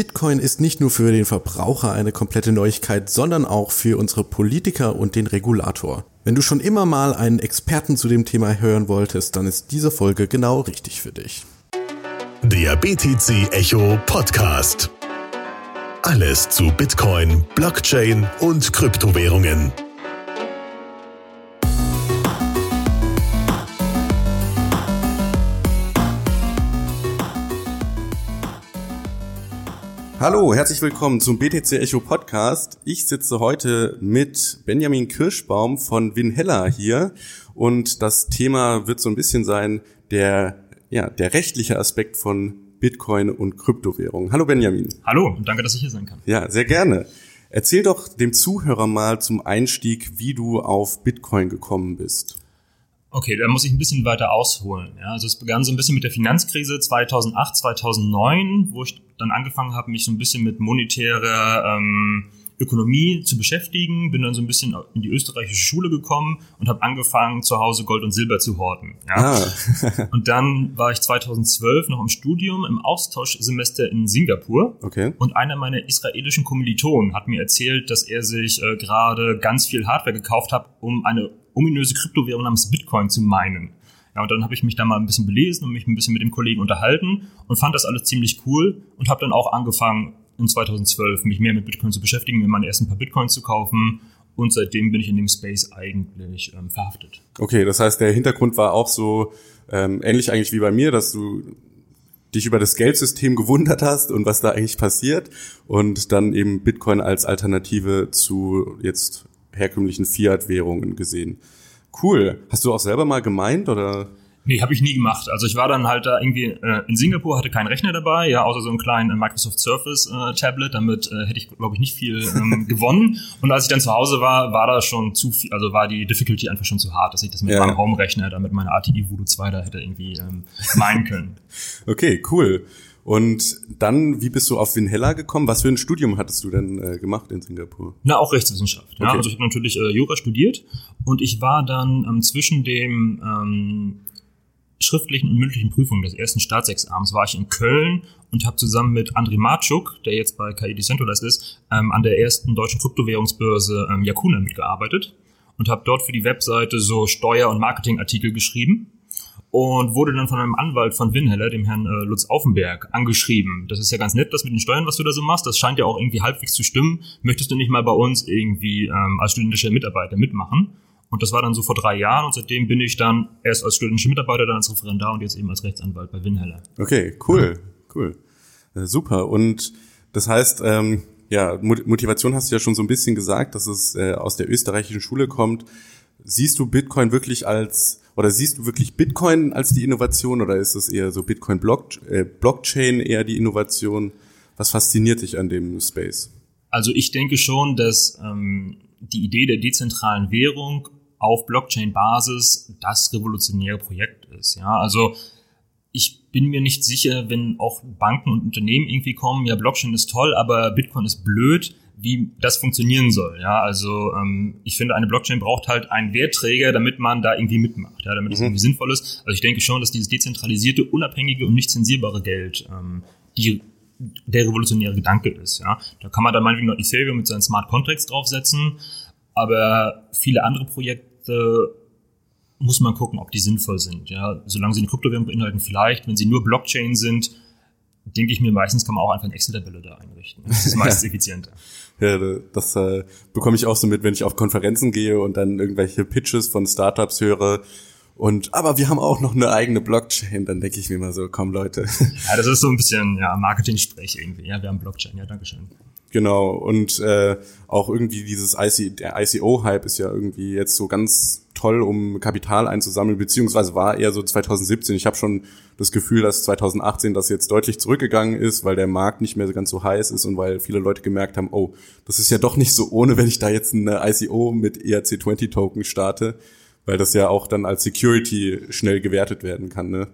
Bitcoin ist nicht nur für den Verbraucher eine komplette Neuigkeit, sondern auch für unsere Politiker und den Regulator. Wenn du schon immer mal einen Experten zu dem Thema hören wolltest, dann ist diese Folge genau richtig für dich. Der BTC Echo Podcast. Alles zu Bitcoin, Blockchain und Kryptowährungen. Hallo, herzlich willkommen zum BTC Echo Podcast. Ich sitze heute mit Benjamin Kirschbaum von Winhella hier und das Thema wird so ein bisschen sein der ja, der rechtliche Aspekt von Bitcoin und Kryptowährungen. Hallo Benjamin. Hallo und danke, dass ich hier sein kann. Ja, sehr gerne. Erzähl doch dem Zuhörer mal zum Einstieg, wie du auf Bitcoin gekommen bist. Okay, da muss ich ein bisschen weiter ausholen. Ja, also es begann so ein bisschen mit der Finanzkrise 2008, 2009, wo ich dann angefangen habe, mich so ein bisschen mit monetärer ähm, Ökonomie zu beschäftigen, bin dann so ein bisschen in die österreichische Schule gekommen und habe angefangen, zu Hause Gold und Silber zu horten. Ja? Ah. und dann war ich 2012 noch im Studium, im Austauschsemester in Singapur. Okay. Und einer meiner israelischen Kommilitonen hat mir erzählt, dass er sich äh, gerade ganz viel Hardware gekauft hat, um eine ominöse Kryptowährung namens Bitcoin zu meinen. Ja, und dann habe ich mich da mal ein bisschen belesen und mich ein bisschen mit dem Kollegen unterhalten und fand das alles ziemlich cool und habe dann auch angefangen, in 2012 mich mehr mit Bitcoin zu beschäftigen, mir meine ersten paar Bitcoins zu kaufen und seitdem bin ich in dem Space eigentlich ähm, verhaftet. Okay, das heißt, der Hintergrund war auch so ähm, ähnlich eigentlich wie bei mir, dass du dich über das Geldsystem gewundert hast und was da eigentlich passiert und dann eben Bitcoin als Alternative zu jetzt herkömmlichen Fiat-Währungen gesehen. Cool. Hast du auch selber mal gemeint oder? Nee, habe ich nie gemacht. Also ich war dann halt da irgendwie äh, in Singapur, hatte keinen Rechner dabei, ja, außer so einen kleinen äh, Microsoft Surface äh, Tablet. Damit äh, hätte ich, glaube ich, nicht viel ähm, gewonnen. Und als ich dann zu Hause war, war da schon zu viel, also war die Difficulty einfach schon zu hart, dass ich das mit ja. meinem Home-Rechner, da mit meiner ATI Voodoo 2 da hätte irgendwie ähm, meinen können. okay, cool. Und dann, wie bist du auf Winhella gekommen? Was für ein Studium hattest du denn äh, gemacht in Singapur? Na, auch Rechtswissenschaft. Okay. Ja, also ich habe natürlich äh, Jura studiert und ich war dann ähm, zwischen dem ähm, schriftlichen und mündlichen Prüfungen des ersten Staatsexamens war ich in Köln und habe zusammen mit André Marczuk, der jetzt bei KI Decentralized ist, ähm, an der ersten deutschen Kryptowährungsbörse ähm, Yakuna mitgearbeitet und habe dort für die Webseite so Steuer- und Marketingartikel geschrieben und wurde dann von einem Anwalt von Winheller, dem Herrn äh, Lutz Aufenberg, angeschrieben. Das ist ja ganz nett, das mit den Steuern, was du da so machst. Das scheint ja auch irgendwie halbwegs zu stimmen. Möchtest du nicht mal bei uns irgendwie ähm, als studentischer Mitarbeiter mitmachen? Und das war dann so vor drei Jahren und seitdem bin ich dann erst als studentischer Mitarbeiter, dann als Referendar und jetzt eben als Rechtsanwalt bei Winheller. Okay, cool, cool. Äh, super. Und das heißt, ähm, ja, Motivation hast du ja schon so ein bisschen gesagt, dass es äh, aus der österreichischen Schule kommt. Siehst du Bitcoin wirklich als oder siehst du wirklich Bitcoin als die Innovation oder ist es eher so Bitcoin äh, Blockchain eher die Innovation? Was fasziniert dich an dem Space? Also ich denke schon, dass ähm, die Idee der dezentralen Währung auf Blockchain-Basis das revolutionäre Projekt ist. Ja, also ich bin mir nicht sicher, wenn auch Banken und Unternehmen irgendwie kommen, ja, Blockchain ist toll, aber Bitcoin ist blöd, wie das funktionieren soll. Ja, also ähm, ich finde, eine Blockchain braucht halt einen Wertträger, damit man da irgendwie mitmacht, ja, damit es mhm. irgendwie sinnvoll ist. Also ich denke schon, dass dieses dezentralisierte, unabhängige und nicht zensierbare Geld ähm, die der revolutionäre Gedanke ist. Ja, da kann man dann meinetwegen noch Ethereum mit seinen Smart Contracts draufsetzen, aber viele andere Projekte muss man gucken, ob die sinnvoll sind. Ja, solange sie eine Kryptowährung beinhalten, vielleicht. Wenn sie nur Blockchain sind, denke ich mir, meistens kann man auch einfach eine Excel-Tabelle da einrichten. Das ist meistens effizienter. Ja, das äh, bekomme ich auch so mit, wenn ich auf Konferenzen gehe und dann irgendwelche Pitches von Startups höre. Und aber wir haben auch noch eine eigene Blockchain, dann denke ich mir immer so, komm Leute. Ja, das ist so ein bisschen ja Marketing-Sprech irgendwie. Ja, wir haben Blockchain. Ja, Dankeschön. Genau, und äh, auch irgendwie dieses IC, der ICO-Hype ist ja irgendwie jetzt so ganz toll, um Kapital einzusammeln, beziehungsweise war eher so 2017. Ich habe schon das Gefühl, dass 2018 das jetzt deutlich zurückgegangen ist, weil der Markt nicht mehr ganz so heiß ist und weil viele Leute gemerkt haben, oh, das ist ja doch nicht so ohne, wenn ich da jetzt eine ICO mit ERC20-Token starte, weil das ja auch dann als Security schnell gewertet werden kann. Ne?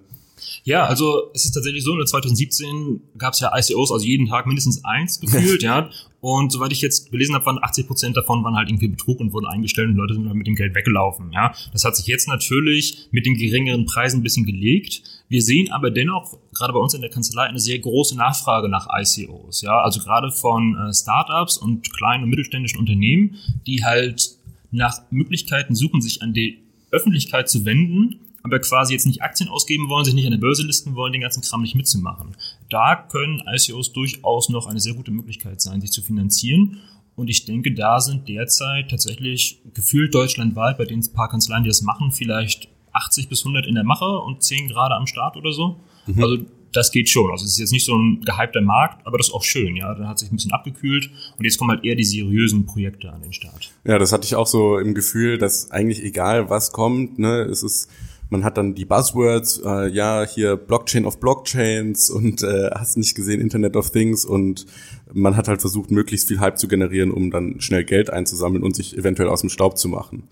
Ja, also es ist tatsächlich so, in 2017 gab es ja ICOs, also jeden Tag mindestens eins gefühlt, ja. Und soweit ich jetzt gelesen habe, waren 80 Prozent davon waren halt irgendwie Betrug und wurden eingestellt und Leute sind halt mit dem Geld weggelaufen, ja. Das hat sich jetzt natürlich mit den geringeren Preisen ein bisschen gelegt. Wir sehen aber dennoch gerade bei uns in der Kanzlei eine sehr große Nachfrage nach ICOs, ja. Also gerade von äh, Startups und kleinen und mittelständischen Unternehmen, die halt nach Möglichkeiten suchen, sich an die Öffentlichkeit zu wenden aber quasi jetzt nicht Aktien ausgeben wollen, sich nicht an der Börse listen wollen, den ganzen Kram nicht mitzumachen. Da können ICOs durchaus noch eine sehr gute Möglichkeit sein, sich zu finanzieren. Und ich denke, da sind derzeit tatsächlich gefühlt deutschlandweit bei den paar Kanzleien, die das machen, vielleicht 80 bis 100 in der Mache und 10 gerade am Start oder so. Mhm. Also das geht schon. Also es ist jetzt nicht so ein gehypter Markt, aber das ist auch schön, ja. Da hat sich ein bisschen abgekühlt und jetzt kommen halt eher die seriösen Projekte an den Start. Ja, das hatte ich auch so im Gefühl, dass eigentlich egal was kommt, ne, es ist man hat dann die Buzzwords, äh, ja, hier Blockchain of Blockchains und äh, hast nicht gesehen Internet of Things und man hat halt versucht, möglichst viel Hype zu generieren, um dann schnell Geld einzusammeln und sich eventuell aus dem Staub zu machen.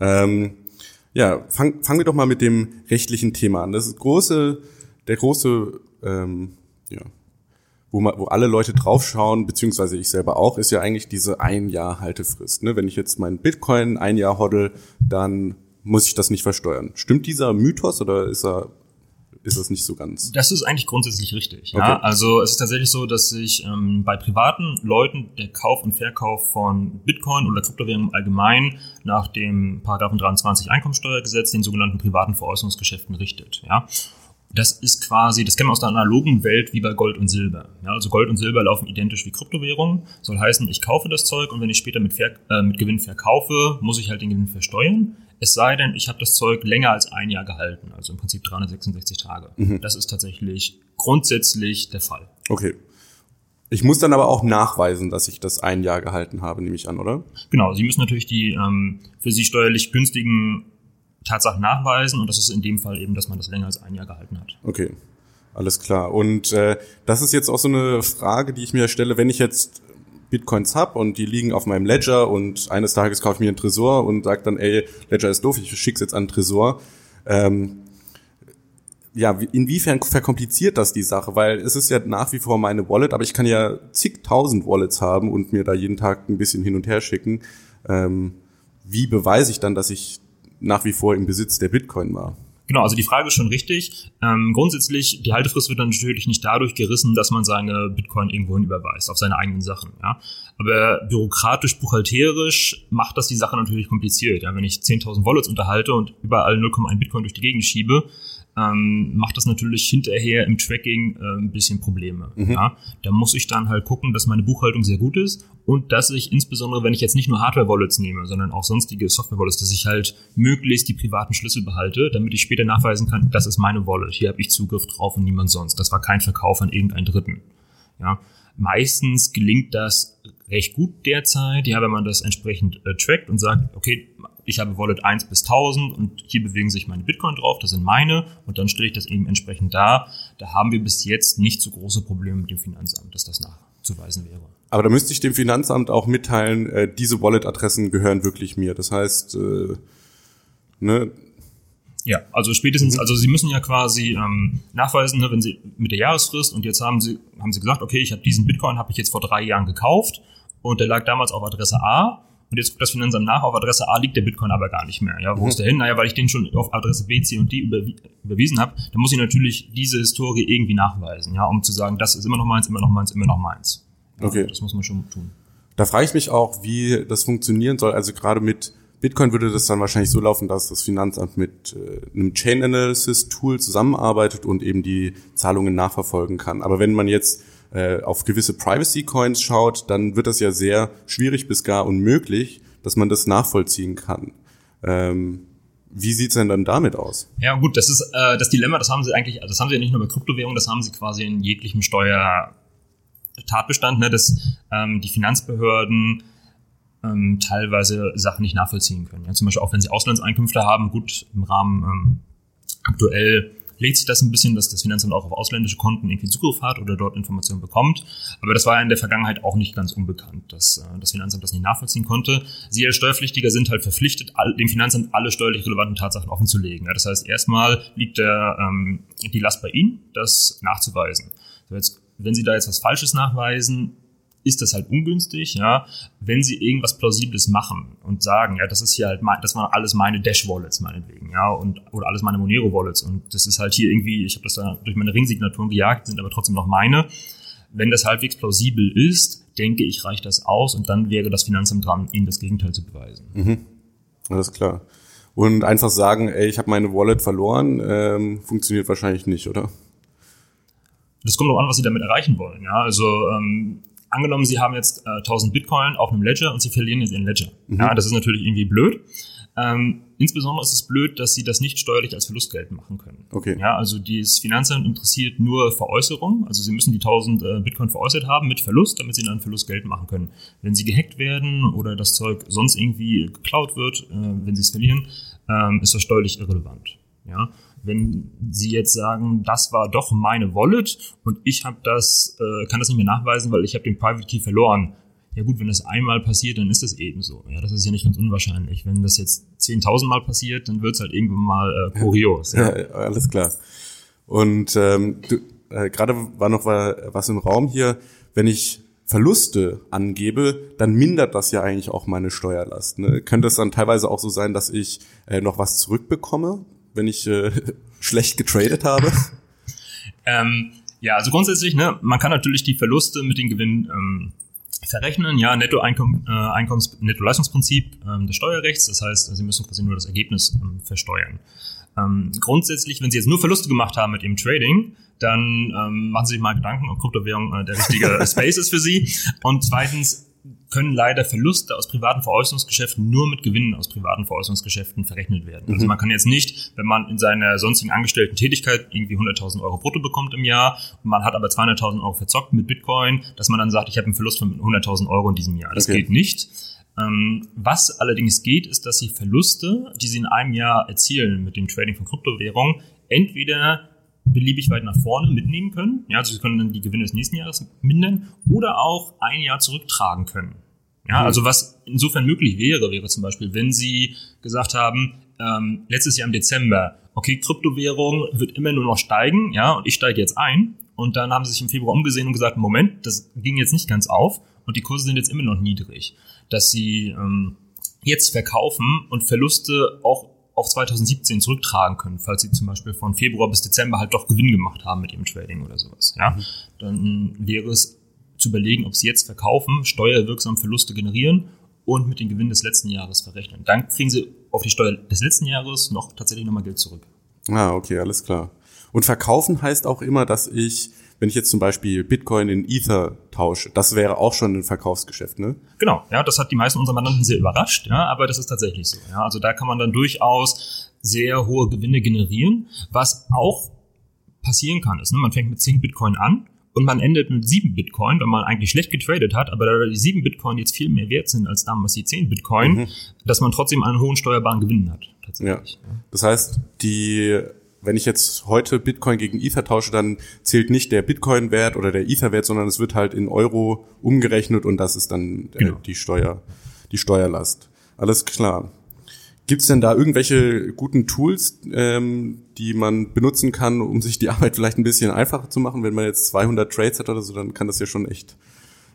Ähm, ja, fangen fang wir doch mal mit dem rechtlichen Thema an. Das ist große, der große, ähm, ja, wo, man, wo alle Leute draufschauen, beziehungsweise ich selber auch, ist ja eigentlich diese ein Jahr Haltefrist. Ne? Wenn ich jetzt meinen Bitcoin ein Jahr hoddle, dann muss ich das nicht versteuern. Stimmt dieser Mythos oder ist er ist das nicht so ganz? Das ist eigentlich grundsätzlich richtig. Ja? Okay. Also es ist tatsächlich so, dass sich ähm, bei privaten Leuten der Kauf und Verkauf von Bitcoin oder Kryptowährungen allgemein nach dem Paragraphen 23 Einkommensteuergesetz, den sogenannten privaten Veräußerungsgeschäften richtet. Ja? Das ist quasi, das kennen wir aus der analogen Welt wie bei Gold und Silber. Ja, also Gold und Silber laufen identisch wie Kryptowährungen. Soll heißen, ich kaufe das Zeug und wenn ich später mit, Ver äh, mit Gewinn verkaufe, muss ich halt den Gewinn versteuern. Es sei denn, ich habe das Zeug länger als ein Jahr gehalten, also im Prinzip 366 Tage. Mhm. Das ist tatsächlich grundsätzlich der Fall. Okay. Ich muss dann aber auch nachweisen, dass ich das ein Jahr gehalten habe, nehme ich an, oder? Genau, Sie müssen natürlich die ähm, für Sie steuerlich günstigen Tatsachen nachweisen und das ist in dem Fall eben, dass man das länger als ein Jahr gehalten hat. Okay, alles klar. Und äh, das ist jetzt auch so eine Frage, die ich mir stelle, wenn ich jetzt Bitcoins hab und die liegen auf meinem Ledger und eines Tages kaufe ich mir einen Tresor und sage dann, ey, Ledger ist doof, ich schick's jetzt an den Tresor. Ähm, ja, inwiefern verkompliziert das die Sache? Weil es ist ja nach wie vor meine Wallet, aber ich kann ja zigtausend Wallets haben und mir da jeden Tag ein bisschen hin und her schicken. Ähm, wie beweise ich dann, dass ich nach wie vor im Besitz der Bitcoin war? Genau, also die Frage ist schon richtig. Ähm, grundsätzlich, die Haltefrist wird dann natürlich nicht dadurch gerissen, dass man seine Bitcoin irgendwohin überweist, auf seine eigenen Sachen. Ja? Aber bürokratisch, buchhalterisch macht das die Sache natürlich kompliziert. Ja? Wenn ich 10.000 Wallets unterhalte und überall 0,1 Bitcoin durch die Gegend schiebe, ähm, macht das natürlich hinterher im Tracking äh, ein bisschen Probleme. Mhm. Ja? Da muss ich dann halt gucken, dass meine Buchhaltung sehr gut ist und dass ich insbesondere, wenn ich jetzt nicht nur Hardware-Wallets nehme, sondern auch sonstige Software-Wallets, dass ich halt möglichst die privaten Schlüssel behalte, damit ich später nachweisen kann, das ist meine Wallet, hier habe ich Zugriff drauf und niemand sonst. Das war kein Verkauf an irgendeinen Dritten. Ja? Meistens gelingt das recht gut derzeit, ja, wenn man das entsprechend äh, trackt und sagt, okay, ich habe Wallet 1 bis 1000 und hier bewegen sich meine Bitcoin drauf, das sind meine und dann stelle ich das eben entsprechend dar. Da haben wir bis jetzt nicht so große Probleme mit dem Finanzamt, dass das nachzuweisen wäre. Aber da müsste ich dem Finanzamt auch mitteilen, äh, diese Wallet-Adressen gehören wirklich mir. Das heißt, äh, ne, ja, also spätestens, mhm. also Sie müssen ja quasi ähm, nachweisen, ne, wenn Sie mit der Jahresfrist und jetzt haben Sie haben Sie gesagt, okay, ich habe diesen Bitcoin habe ich jetzt vor drei Jahren gekauft und der lag damals auf Adresse A und jetzt guckt das Finanzamt nach, auf Adresse A liegt der Bitcoin aber gar nicht mehr. Ja, wo mhm. ist der hin? Naja, weil ich den schon auf Adresse B, C und D überwi überwiesen habe. Dann muss ich natürlich diese Historie irgendwie nachweisen, ja, um zu sagen, das ist immer noch meins, immer noch meins, immer noch meins. Ja, okay. Das muss man schon tun. Da frage ich mich auch, wie das funktionieren soll. Also gerade mit Bitcoin würde das dann wahrscheinlich so laufen, dass das Finanzamt mit äh, einem Chain Analysis Tool zusammenarbeitet und eben die Zahlungen nachverfolgen kann. Aber wenn man jetzt äh, auf gewisse Privacy-Coins schaut, dann wird das ja sehr schwierig bis gar unmöglich, dass man das nachvollziehen kann. Ähm, wie sieht's denn dann damit aus? Ja gut, das ist äh, das Dilemma, das haben sie eigentlich, das haben sie ja nicht nur bei Kryptowährungen, das haben sie quasi in jeglichem Steuertatbestand, ne, dass ähm, die Finanzbehörden ähm, teilweise Sachen nicht nachvollziehen können. Ja, zum Beispiel auch wenn sie Auslandseinkünfte haben, gut im Rahmen ähm, aktuell legt sich das ein bisschen, dass das Finanzamt auch auf ausländische Konten irgendwie Zugriff hat oder dort Informationen bekommt. Aber das war in der Vergangenheit auch nicht ganz unbekannt, dass äh, das Finanzamt das nicht nachvollziehen konnte. Sie als Steuerpflichtiger sind halt verpflichtet, dem Finanzamt alle steuerlich relevanten Tatsachen offenzulegen. Das heißt, erstmal liegt der, ähm, die Last bei Ihnen, das nachzuweisen. Wenn Sie da jetzt was Falsches nachweisen, ist das halt ungünstig, ja, wenn sie irgendwas Plausibles machen und sagen, ja, das ist hier halt, mein, das waren alles meine Dash-Wallets meinetwegen, ja, und, oder alles meine Monero-Wallets und das ist halt hier irgendwie, ich habe das da durch meine Ringsignaturen gejagt, sind aber trotzdem noch meine. Wenn das halbwegs plausibel ist, denke ich, reicht das aus und dann wäre das Finanzamt dran, ihnen das Gegenteil zu beweisen. Mhm. Alles klar. Und einfach sagen, ey, ich habe meine Wallet verloren, ähm, funktioniert wahrscheinlich nicht, oder? Das kommt auch an, was Sie damit erreichen wollen. Ja, also ähm, angenommen, Sie haben jetzt äh, 1000 Bitcoin auf einem Ledger und Sie verlieren jetzt Ihren Ledger. Mhm. Ja, das ist natürlich irgendwie blöd. Ähm, insbesondere ist es blöd, dass sie das nicht steuerlich als Verlust geltend machen können. Okay. Ja, also das Finanzamt interessiert nur Veräußerung. Also sie müssen die 1000 äh, Bitcoin veräußert haben mit Verlust, damit sie dann Verlust geltend machen können. Wenn sie gehackt werden oder das Zeug sonst irgendwie geklaut wird, äh, wenn sie es verlieren, ähm, ist das steuerlich irrelevant. Ja, wenn Sie jetzt sagen, das war doch meine Wallet und ich habe das, äh, kann das nicht mehr nachweisen, weil ich habe den Private Key verloren. Ja gut, wenn das einmal passiert, dann ist das eben so. Ja, das ist ja nicht ganz unwahrscheinlich. Wenn das jetzt 10.000 Mal passiert, dann wird es halt irgendwann mal äh, kurios. Ja. ja, alles klar. Und ähm, du, äh, gerade war noch was im Raum hier. Wenn ich Verluste angebe, dann mindert das ja eigentlich auch meine Steuerlast. Ne? Könnte es dann teilweise auch so sein, dass ich äh, noch was zurückbekomme wenn ich äh, schlecht getradet habe? ähm, ja, also grundsätzlich, ne, man kann natürlich die Verluste mit den Gewinnen ähm, verrechnen. Ja, Netto-Einkommens, äh, Einkommens Netto-Leistungsprinzip ähm, des Steuerrechts. Das heißt, Sie müssen quasi nur das Ergebnis ähm, versteuern. Ähm, grundsätzlich, wenn Sie jetzt nur Verluste gemacht haben mit Ihrem Trading, dann ähm, machen Sie sich mal Gedanken, ob Kryptowährung äh, der richtige Space ist für Sie. Und zweitens, können leider Verluste aus privaten Veräußerungsgeschäften nur mit Gewinnen aus privaten Veräußerungsgeschäften verrechnet werden. Also mhm. Also man kann jetzt nicht, wenn man in seiner sonstigen angestellten Tätigkeit irgendwie 100.000 Euro brutto bekommt im Jahr und man hat aber 200.000 Euro verzockt mit Bitcoin, dass man dann sagt, ich habe einen Verlust von 100.000 Euro in diesem Jahr. Das okay. geht nicht. Ähm, was allerdings geht, ist, dass sie Verluste, die sie in einem Jahr erzielen mit dem Trading von Kryptowährungen, entweder beliebig weit nach vorne mitnehmen können. Ja, also sie können dann die Gewinne des nächsten Jahres mindern oder auch ein Jahr zurücktragen können. Ja, mhm. also was insofern möglich wäre, wäre zum Beispiel, wenn Sie gesagt haben, ähm, letztes Jahr im Dezember, okay, Kryptowährung wird immer nur noch steigen, ja, und ich steige jetzt ein. Und dann haben sie sich im Februar umgesehen und gesagt, Moment, das ging jetzt nicht ganz auf und die Kurse sind jetzt immer noch niedrig. Dass sie ähm, jetzt verkaufen und Verluste auch auf 2017 zurücktragen können, falls sie zum Beispiel von Februar bis Dezember halt doch Gewinn gemacht haben mit ihrem Trading oder sowas. Ja, mhm. dann wäre es zu überlegen, ob sie jetzt verkaufen, steuerwirksam Verluste generieren und mit dem Gewinn des letzten Jahres verrechnen. Dann kriegen sie auf die Steuer des letzten Jahres noch tatsächlich nochmal Geld zurück. Ah, okay, alles klar. Und verkaufen heißt auch immer, dass ich, wenn ich jetzt zum Beispiel Bitcoin in Ether tausche, das wäre auch schon ein Verkaufsgeschäft, ne? Genau, ja, das hat die meisten unserer Mandanten sehr überrascht, ja, aber das ist tatsächlich so. Ja, also da kann man dann durchaus sehr hohe Gewinne generieren, was auch passieren kann, ist, ne, man fängt mit 10 Bitcoin an und man endet mit 7 Bitcoin, wenn man eigentlich schlecht getradet hat, aber da die 7 Bitcoin jetzt viel mehr wert sind als damals die 10 Bitcoin, mhm. dass man trotzdem einen hohen steuerbaren Gewinn hat. Tatsächlich. Ja. Das heißt, die wenn ich jetzt heute Bitcoin gegen Ether tausche, dann zählt nicht der Bitcoin-Wert oder der Ether-Wert, sondern es wird halt in Euro umgerechnet und das ist dann äh, genau. die Steuer, die Steuerlast. Alles klar. Gibt es denn da irgendwelche guten Tools, ähm, die man benutzen kann, um sich die Arbeit vielleicht ein bisschen einfacher zu machen? Wenn man jetzt 200 Trades hat oder so, dann kann das ja schon echt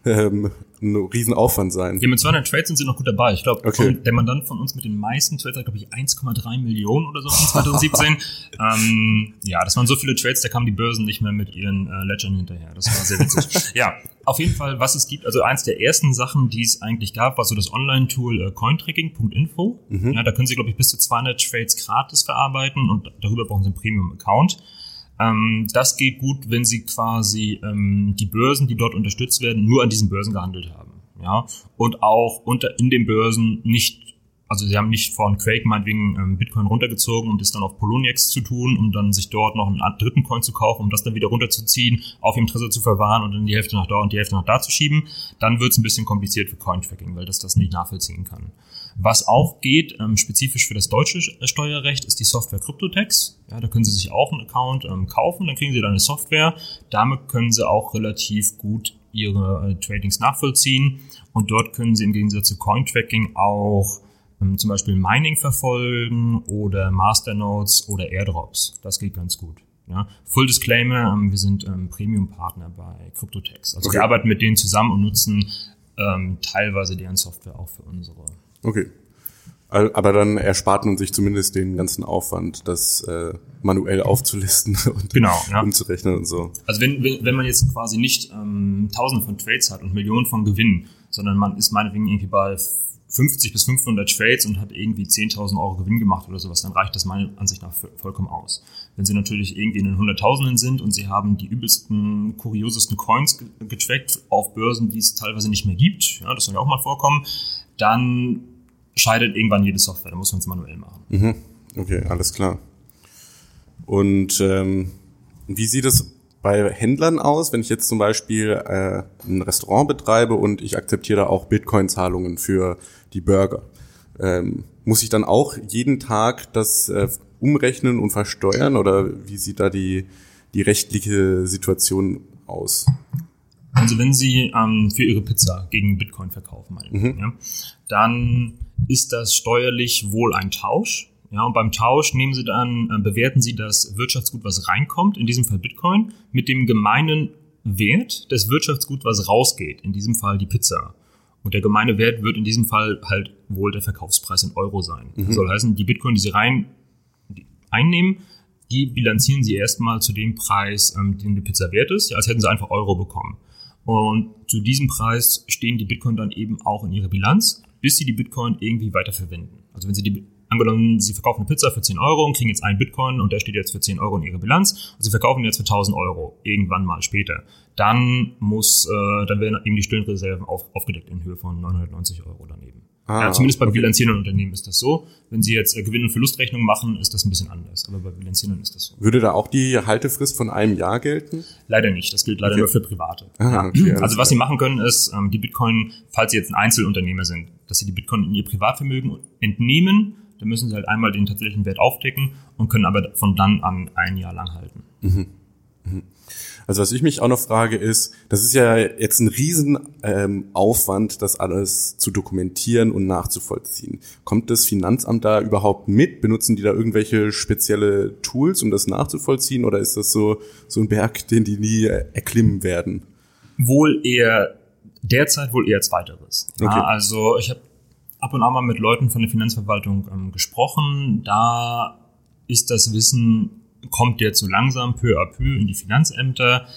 ähm, ein Riesenaufwand sein. Ja, mit 200 Trades sind sie noch gut dabei. Ich glaube, okay. der Mandant von uns mit den meisten Trades hat, glaube ich, 1,3 Millionen oder so in 2017. ähm, ja, das waren so viele Trades, da kamen die Börsen nicht mehr mit ihren äh, Ledgern hinterher. Das war sehr witzig. ja, auf jeden Fall, was es gibt, also eins der ersten Sachen, die es eigentlich gab, war so das Online-Tool äh, cointracking.info. Mhm. Ja, da können Sie, glaube ich, bis zu 200 Trades gratis verarbeiten und darüber brauchen Sie einen Premium-Account. Ähm, das geht gut, wenn Sie quasi ähm, die Börsen, die dort unterstützt werden, nur an diesen Börsen gehandelt haben. Ja, und auch unter in den Börsen nicht also sie haben nicht von Quake meinetwegen ähm, Bitcoin runtergezogen, um das dann auf Poloniex zu tun, um dann sich dort noch einen dritten Coin zu kaufen, um das dann wieder runterzuziehen, auf ihrem Tresor zu verwahren und dann die Hälfte nach da und die Hälfte nach da zu schieben. Dann wird es ein bisschen kompliziert für Coin-Tracking, weil das das nicht nachvollziehen kann. Was auch geht, ähm, spezifisch für das deutsche Steuerrecht, ist die Software CryptoTax. Ja, da können Sie sich auch einen Account ähm, kaufen, dann kriegen Sie dann eine Software. Damit können Sie auch relativ gut Ihre äh, Tradings nachvollziehen und dort können Sie im Gegensatz zu Coin-Tracking auch ähm, zum Beispiel Mining verfolgen oder Masternodes oder Airdrops. Das geht ganz gut. Ja. Full Disclaimer, ähm, wir sind ähm, Premium-Partner bei CryptoTax. Also okay. wir arbeiten mit denen zusammen und nutzen ähm, teilweise deren Software auch für unsere. Okay. Aber dann erspart man sich zumindest den ganzen Aufwand, das äh, manuell aufzulisten und genau, ja. umzurechnen und so. Also wenn, wenn, man jetzt quasi nicht ähm, Tausende von Trades hat und Millionen von Gewinnen, sondern man ist meinetwegen irgendwie bei 50 bis 500 Trades und hat irgendwie 10.000 Euro Gewinn gemacht oder sowas, dann reicht das meiner Ansicht nach vollkommen aus. Wenn Sie natürlich irgendwie in den Hunderttausenden sind und Sie haben die übelsten, kuriosesten Coins getrackt auf Börsen, die es teilweise nicht mehr gibt, ja, das soll ja auch mal vorkommen, dann scheidet irgendwann jede Software, da muss man es manuell machen. Mhm. Okay, alles klar. Und ähm, wie sieht es bei Händlern aus, wenn ich jetzt zum Beispiel äh, ein Restaurant betreibe und ich akzeptiere auch Bitcoin-Zahlungen für die Burger? Ähm, muss ich dann auch jeden Tag das äh, umrechnen und versteuern oder wie sieht da die, die rechtliche Situation aus? Also wenn Sie ähm, für Ihre Pizza gegen Bitcoin verkaufen, mhm. ja, dann ist das steuerlich wohl ein Tausch. Ja, und beim Tausch nehmen Sie dann, äh, bewerten Sie das Wirtschaftsgut, was reinkommt, in diesem Fall Bitcoin, mit dem gemeinen Wert des Wirtschaftsgut, was rausgeht, in diesem Fall die Pizza. Und der gemeine Wert wird in diesem Fall halt wohl der Verkaufspreis in Euro sein. Mhm. Das soll heißen, die Bitcoin, die Sie rein die einnehmen, die bilanzieren Sie erstmal zu dem Preis, ähm, den die Pizza wert ist, ja, als hätten Sie einfach Euro bekommen. Und zu diesem Preis stehen die Bitcoin dann eben auch in Ihrer Bilanz, bis Sie die Bitcoin irgendwie weiterverwenden. Also wenn Sie die angenommen, Sie verkaufen eine Pizza für 10 Euro und kriegen jetzt einen Bitcoin und der steht jetzt für 10 Euro in Ihrer Bilanz und Sie verkaufen jetzt für 1000 Euro irgendwann mal später. Dann muss, äh, dann werden eben die stillen auf, aufgedeckt in Höhe von 990 Euro daneben. Ah, ja, zumindest bei okay. bilanzierenden Unternehmen ist das so. Wenn Sie jetzt äh, Gewinn- und Verlustrechnung machen, ist das ein bisschen anders. Aber bei bilanzierenden ist das so. Würde da auch die Haltefrist von einem Jahr gelten? Leider nicht. Das gilt leider okay. nur für Private. Ah, okay, also was Sie machen können, ist ähm, die Bitcoin, falls Sie jetzt ein Einzelunternehmer sind, dass Sie die Bitcoin in Ihr Privatvermögen entnehmen dann müssen sie halt einmal den tatsächlichen Wert aufdecken und können aber von dann an ein Jahr lang halten. Mhm. Mhm. Also was ich mich auch noch frage ist, das ist ja jetzt ein Riesenaufwand, ähm, das alles zu dokumentieren und nachzuvollziehen. Kommt das Finanzamt da überhaupt mit? Benutzen die da irgendwelche spezielle Tools, um das nachzuvollziehen? Oder ist das so, so ein Berg, den die nie erklimmen werden? Wohl eher, derzeit wohl eher zweiteres. Okay. Ja, also ich habe ab und an mal mit Leuten von der Finanzverwaltung ähm, gesprochen. Da ist das Wissen, kommt jetzt so langsam peu à peu in die Finanzämter.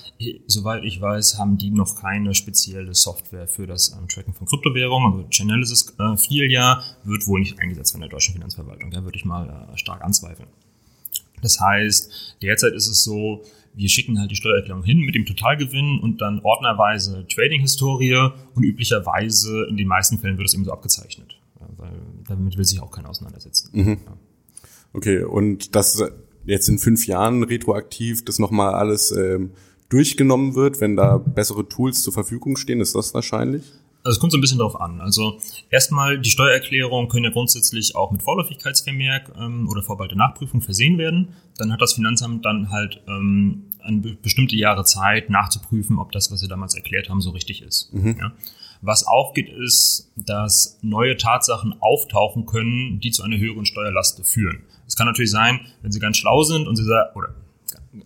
Soweit ich weiß, haben die noch keine spezielle Software für das ähm, Tracken von Kryptowährungen. Also Chainalysis äh, Filia wird wohl nicht eingesetzt von der deutschen Finanzverwaltung. Da würde ich mal äh, stark anzweifeln. Das heißt, derzeit ist es so, wir schicken halt die Steuererklärung hin mit dem Totalgewinn und dann ordnerweise Trading-Historie und üblicherweise in den meisten Fällen wird es eben so abgezeichnet, weil damit will sich auch keiner auseinandersetzen. Mhm. Ja. Okay, und das jetzt in fünf Jahren retroaktiv das nochmal alles ähm, durchgenommen wird, wenn da bessere Tools zur Verfügung stehen, ist das wahrscheinlich? Also es kommt so ein bisschen darauf an. Also erstmal, die Steuererklärungen können ja grundsätzlich auch mit Vorläufigkeitsvermerk ähm, oder Vorbehalt Nachprüfung versehen werden. Dann hat das Finanzamt dann halt ähm, eine bestimmte Jahre Zeit nachzuprüfen, ob das, was sie damals erklärt haben, so richtig ist. Mhm. Ja. Was auch geht, ist, dass neue Tatsachen auftauchen können, die zu einer höheren Steuerlast führen. Es kann natürlich sein, wenn Sie ganz schlau sind und Sie sagen, oder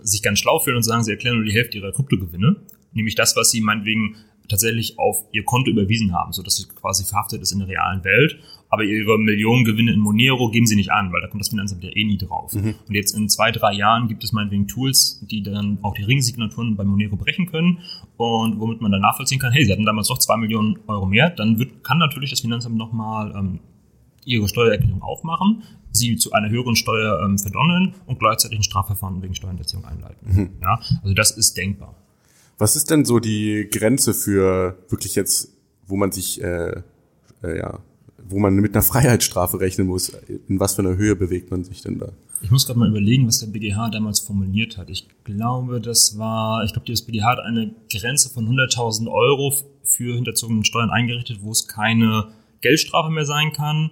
sich ganz schlau fühlen und sagen, Sie erklären nur die Hälfte Ihrer Kryptogewinne, nämlich das, was Sie meinetwegen tatsächlich auf ihr Konto überwiesen haben, so dass sie quasi verhaftet ist in der realen Welt. Aber ihre Millionengewinne in Monero geben sie nicht an, weil da kommt das Finanzamt ja eh nie drauf. Mhm. Und jetzt in zwei, drei Jahren gibt es meinetwegen Tools, die dann auch die Ringsignaturen bei Monero brechen können und womit man dann nachvollziehen kann, hey, sie hatten damals doch zwei Millionen Euro mehr, dann wird, kann natürlich das Finanzamt nochmal ähm, ihre Steuererklärung aufmachen, sie zu einer höheren Steuer ähm, verdonneln und gleichzeitig ein Strafverfahren wegen Steuerhinterziehung einleiten. Mhm. Ja, also das ist denkbar. Was ist denn so die Grenze für wirklich jetzt, wo man sich äh, äh, ja, wo man mit einer Freiheitsstrafe rechnen muss. In was für einer Höhe bewegt man sich denn da? Ich muss gerade mal überlegen, was der BGH damals formuliert hat. Ich glaube, das war, ich glaube, das BGH hat eine Grenze von 100.000 Euro für hinterzogene Steuern eingerichtet, wo es keine Geldstrafe mehr sein kann.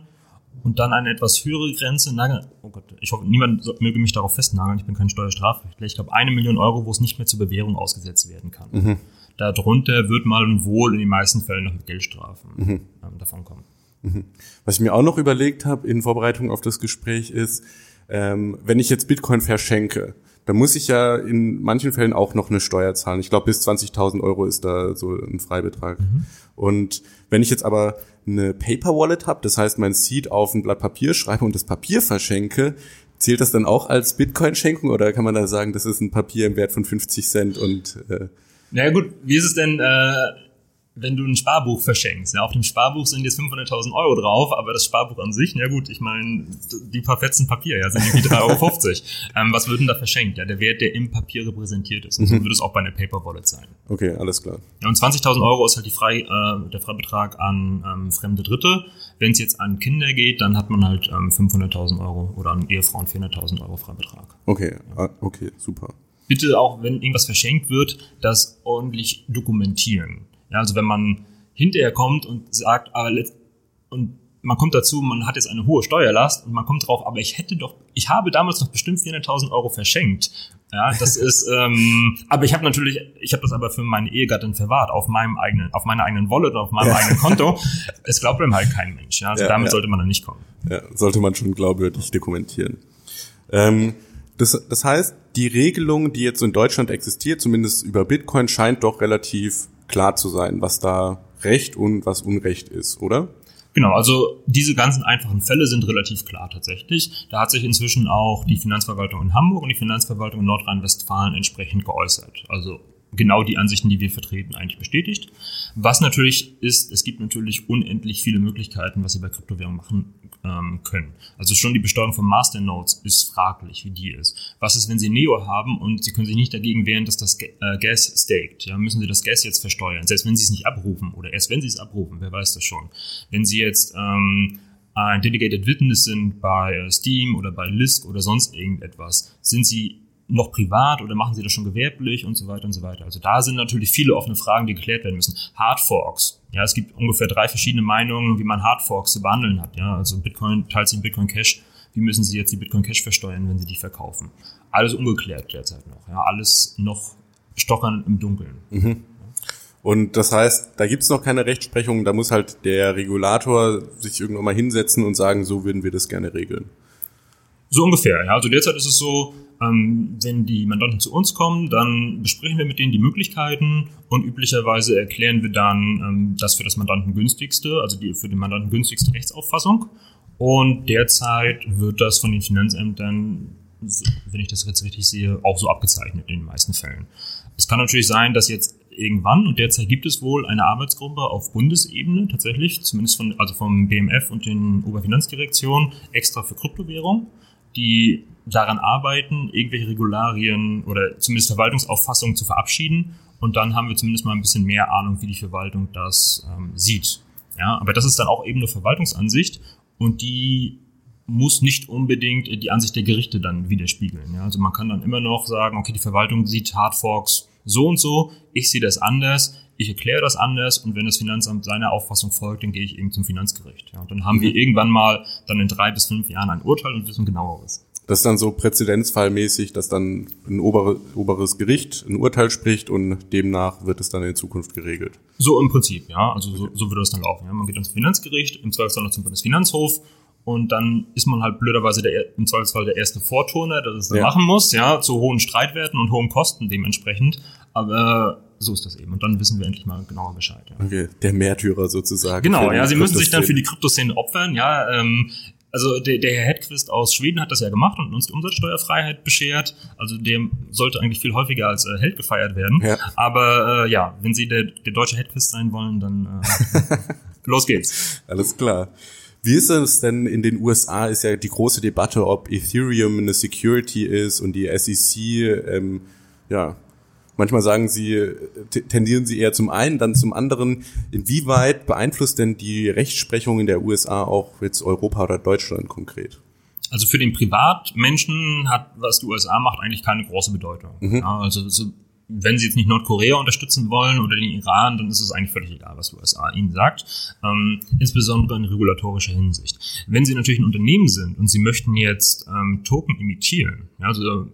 Und dann eine etwas höhere Grenze, nagel, oh Gott, ich hoffe, niemand möge mich darauf festnageln, ich bin kein Steuerstrafrechtler. Ich glaube, eine Million Euro, wo es nicht mehr zur Bewährung ausgesetzt werden kann. Mhm. Darunter wird mal wohl in den meisten Fällen noch mit Geldstrafen mhm. ähm, davon kommen. Mhm. Was ich mir auch noch überlegt habe in Vorbereitung auf das Gespräch ist, ähm, wenn ich jetzt Bitcoin verschenke, dann muss ich ja in manchen Fällen auch noch eine Steuer zahlen. Ich glaube, bis 20.000 Euro ist da so ein Freibetrag. Mhm. Und wenn ich jetzt aber eine Paper Wallet habe, das heißt, mein Seed auf ein Blatt Papier schreibe und das Papier verschenke, zählt das dann auch als Bitcoin-Schenkung oder kann man da sagen, das ist ein Papier im Wert von 50 Cent und äh naja gut, wie ist es denn, äh, wenn du ein Sparbuch verschenkst. Ja, auf dem Sparbuch sind jetzt 500.000 Euro drauf, aber das Sparbuch an sich, ja gut, ich meine, die paar Fetzen Papier, ja, sind irgendwie 3,50 Euro. ähm, was wird denn da verschenkt? Ja, der Wert, der im Papier repräsentiert ist. Und so mhm. würde es auch bei einer Paper Wallet sein. Okay, alles klar. Ja, und 20.000 Euro ist halt die frei, äh, der Freibetrag an ähm, fremde Dritte. Wenn es jetzt an Kinder geht, dann hat man halt ähm, 500.000 Euro oder an Ehefrauen 400.000 Euro Freibetrag. Okay, ja. Ah, okay, super. Bitte auch, wenn irgendwas verschenkt wird, das ordentlich dokumentieren. Ja, also wenn man hinterher kommt und sagt, aber und man kommt dazu, man hat jetzt eine hohe Steuerlast und man kommt drauf, aber ich hätte doch, ich habe damals noch bestimmt 400.000 Euro verschenkt. Ja, das ist, ähm, aber ich habe natürlich, ich habe das aber für meine Ehegattin verwahrt, auf meinem eigenen, auf meiner eigenen Wallet, auf meinem ja. eigenen Konto. Es glaubt einem halt kein Mensch. Ja, also ja, damit ja. sollte man dann nicht kommen. Ja, sollte man schon glaubwürdig dokumentieren. Ähm, das, das heißt, die Regelung, die jetzt in Deutschland existiert, zumindest über Bitcoin, scheint doch relativ klar zu sein, was da Recht und was Unrecht ist, oder? Genau, also diese ganzen einfachen Fälle sind relativ klar tatsächlich. Da hat sich inzwischen auch die Finanzverwaltung in Hamburg und die Finanzverwaltung in Nordrhein-Westfalen entsprechend geäußert. Also genau die Ansichten, die wir vertreten, eigentlich bestätigt. Was natürlich ist, es gibt natürlich unendlich viele Möglichkeiten, was Sie bei Kryptowährungen machen ähm, können. Also schon die Besteuerung von Masternodes ist fraglich, wie die ist. Was ist, wenn Sie Neo haben und Sie können sich nicht dagegen wehren, dass das äh, Gas staked? Ja, müssen Sie das Gas jetzt versteuern? Selbst wenn Sie es nicht abrufen oder erst wenn Sie es abrufen, wer weiß das schon. Wenn Sie jetzt ähm, ein Delegated Witness sind bei äh, Steam oder bei Lisk oder sonst irgendetwas, sind Sie noch privat oder machen Sie das schon gewerblich und so weiter und so weiter. Also da sind natürlich viele offene Fragen, die geklärt werden müssen. Hardforks. Ja, es gibt ungefähr drei verschiedene Meinungen, wie man Hardforks zu behandeln hat. Ja, also Bitcoin teilt sich in Bitcoin Cash. Wie müssen Sie jetzt die Bitcoin Cash versteuern, wenn Sie die verkaufen? Alles ungeklärt derzeit noch. Ja, alles noch stockern im Dunkeln. Mhm. Und das heißt, da gibt's noch keine Rechtsprechung, da muss halt der Regulator sich irgendwann mal hinsetzen und sagen, so würden wir das gerne regeln. So ungefähr, ja. Also derzeit ist es so, ähm, wenn die Mandanten zu uns kommen, dann besprechen wir mit denen die Möglichkeiten und üblicherweise erklären wir dann ähm, das für das Mandanten günstigste, also die für den Mandanten günstigste Rechtsauffassung. Und derzeit wird das von den Finanzämtern, wenn ich das jetzt richtig sehe, auch so abgezeichnet in den meisten Fällen. Es kann natürlich sein, dass jetzt irgendwann, und derzeit gibt es wohl eine Arbeitsgruppe auf Bundesebene tatsächlich, zumindest von, also vom BMF und den Oberfinanzdirektionen, extra für Kryptowährung die daran arbeiten, irgendwelche Regularien oder zumindest Verwaltungsauffassungen zu verabschieden. Und dann haben wir zumindest mal ein bisschen mehr Ahnung, wie die Verwaltung das ähm, sieht. Ja, aber das ist dann auch eben eine Verwaltungsansicht und die muss nicht unbedingt die Ansicht der Gerichte dann widerspiegeln. Ja, also man kann dann immer noch sagen, okay, die Verwaltung sieht Hardforks so und so, ich sehe das anders, ich erkläre das anders und wenn das Finanzamt seiner Auffassung folgt, dann gehe ich eben zum Finanzgericht. Ja, und dann haben mhm. wir irgendwann mal dann in drei bis fünf Jahren ein Urteil und wissen genaueres. Das ist dann so präzedenzfallmäßig, dass dann ein obere, oberes Gericht ein Urteil spricht und demnach wird es dann in Zukunft geregelt. So im Prinzip, ja. Also so, so würde das dann laufen. Ja. Man geht ans Finanzgericht, im Zweifelsfall noch zum Bundesfinanzhof und dann ist man halt blöderweise der, im Zweifelsfall der erste Vorturner, der das dann ja. machen muss, ja, zu hohen Streitwerten und hohen Kosten dementsprechend. Aber so ist das eben. Und dann wissen wir endlich mal genauer Bescheid. Ja. Okay, der Märtyrer sozusagen. Genau, ja, sie müssen sich dann für die Kryptoszene opfern. Ja, ähm, also der, der Herr Hedquist aus Schweden hat das ja gemacht und uns die Umsatzsteuerfreiheit beschert. Also der sollte eigentlich viel häufiger als äh, Held gefeiert werden. Ja. Aber äh, ja, wenn Sie der, der deutsche Hedquist sein wollen, dann äh, los geht's. Alles klar. Wie ist es denn in den USA? Ist ja die große Debatte, ob Ethereum eine Security ist und die SEC ähm, ja Manchmal sagen sie, tendieren sie eher zum einen, dann zum anderen. Inwieweit beeinflusst denn die Rechtsprechung in der USA auch jetzt Europa oder Deutschland konkret? Also für den Privatmenschen hat, was die USA macht, eigentlich keine große Bedeutung. Mhm. Ja, also so, wenn sie jetzt nicht Nordkorea unterstützen wollen oder den Iran, dann ist es eigentlich völlig egal, was die USA ihnen sagt, ähm, insbesondere in regulatorischer Hinsicht. Wenn sie natürlich ein Unternehmen sind und sie möchten jetzt ähm, Token imitieren, ja, also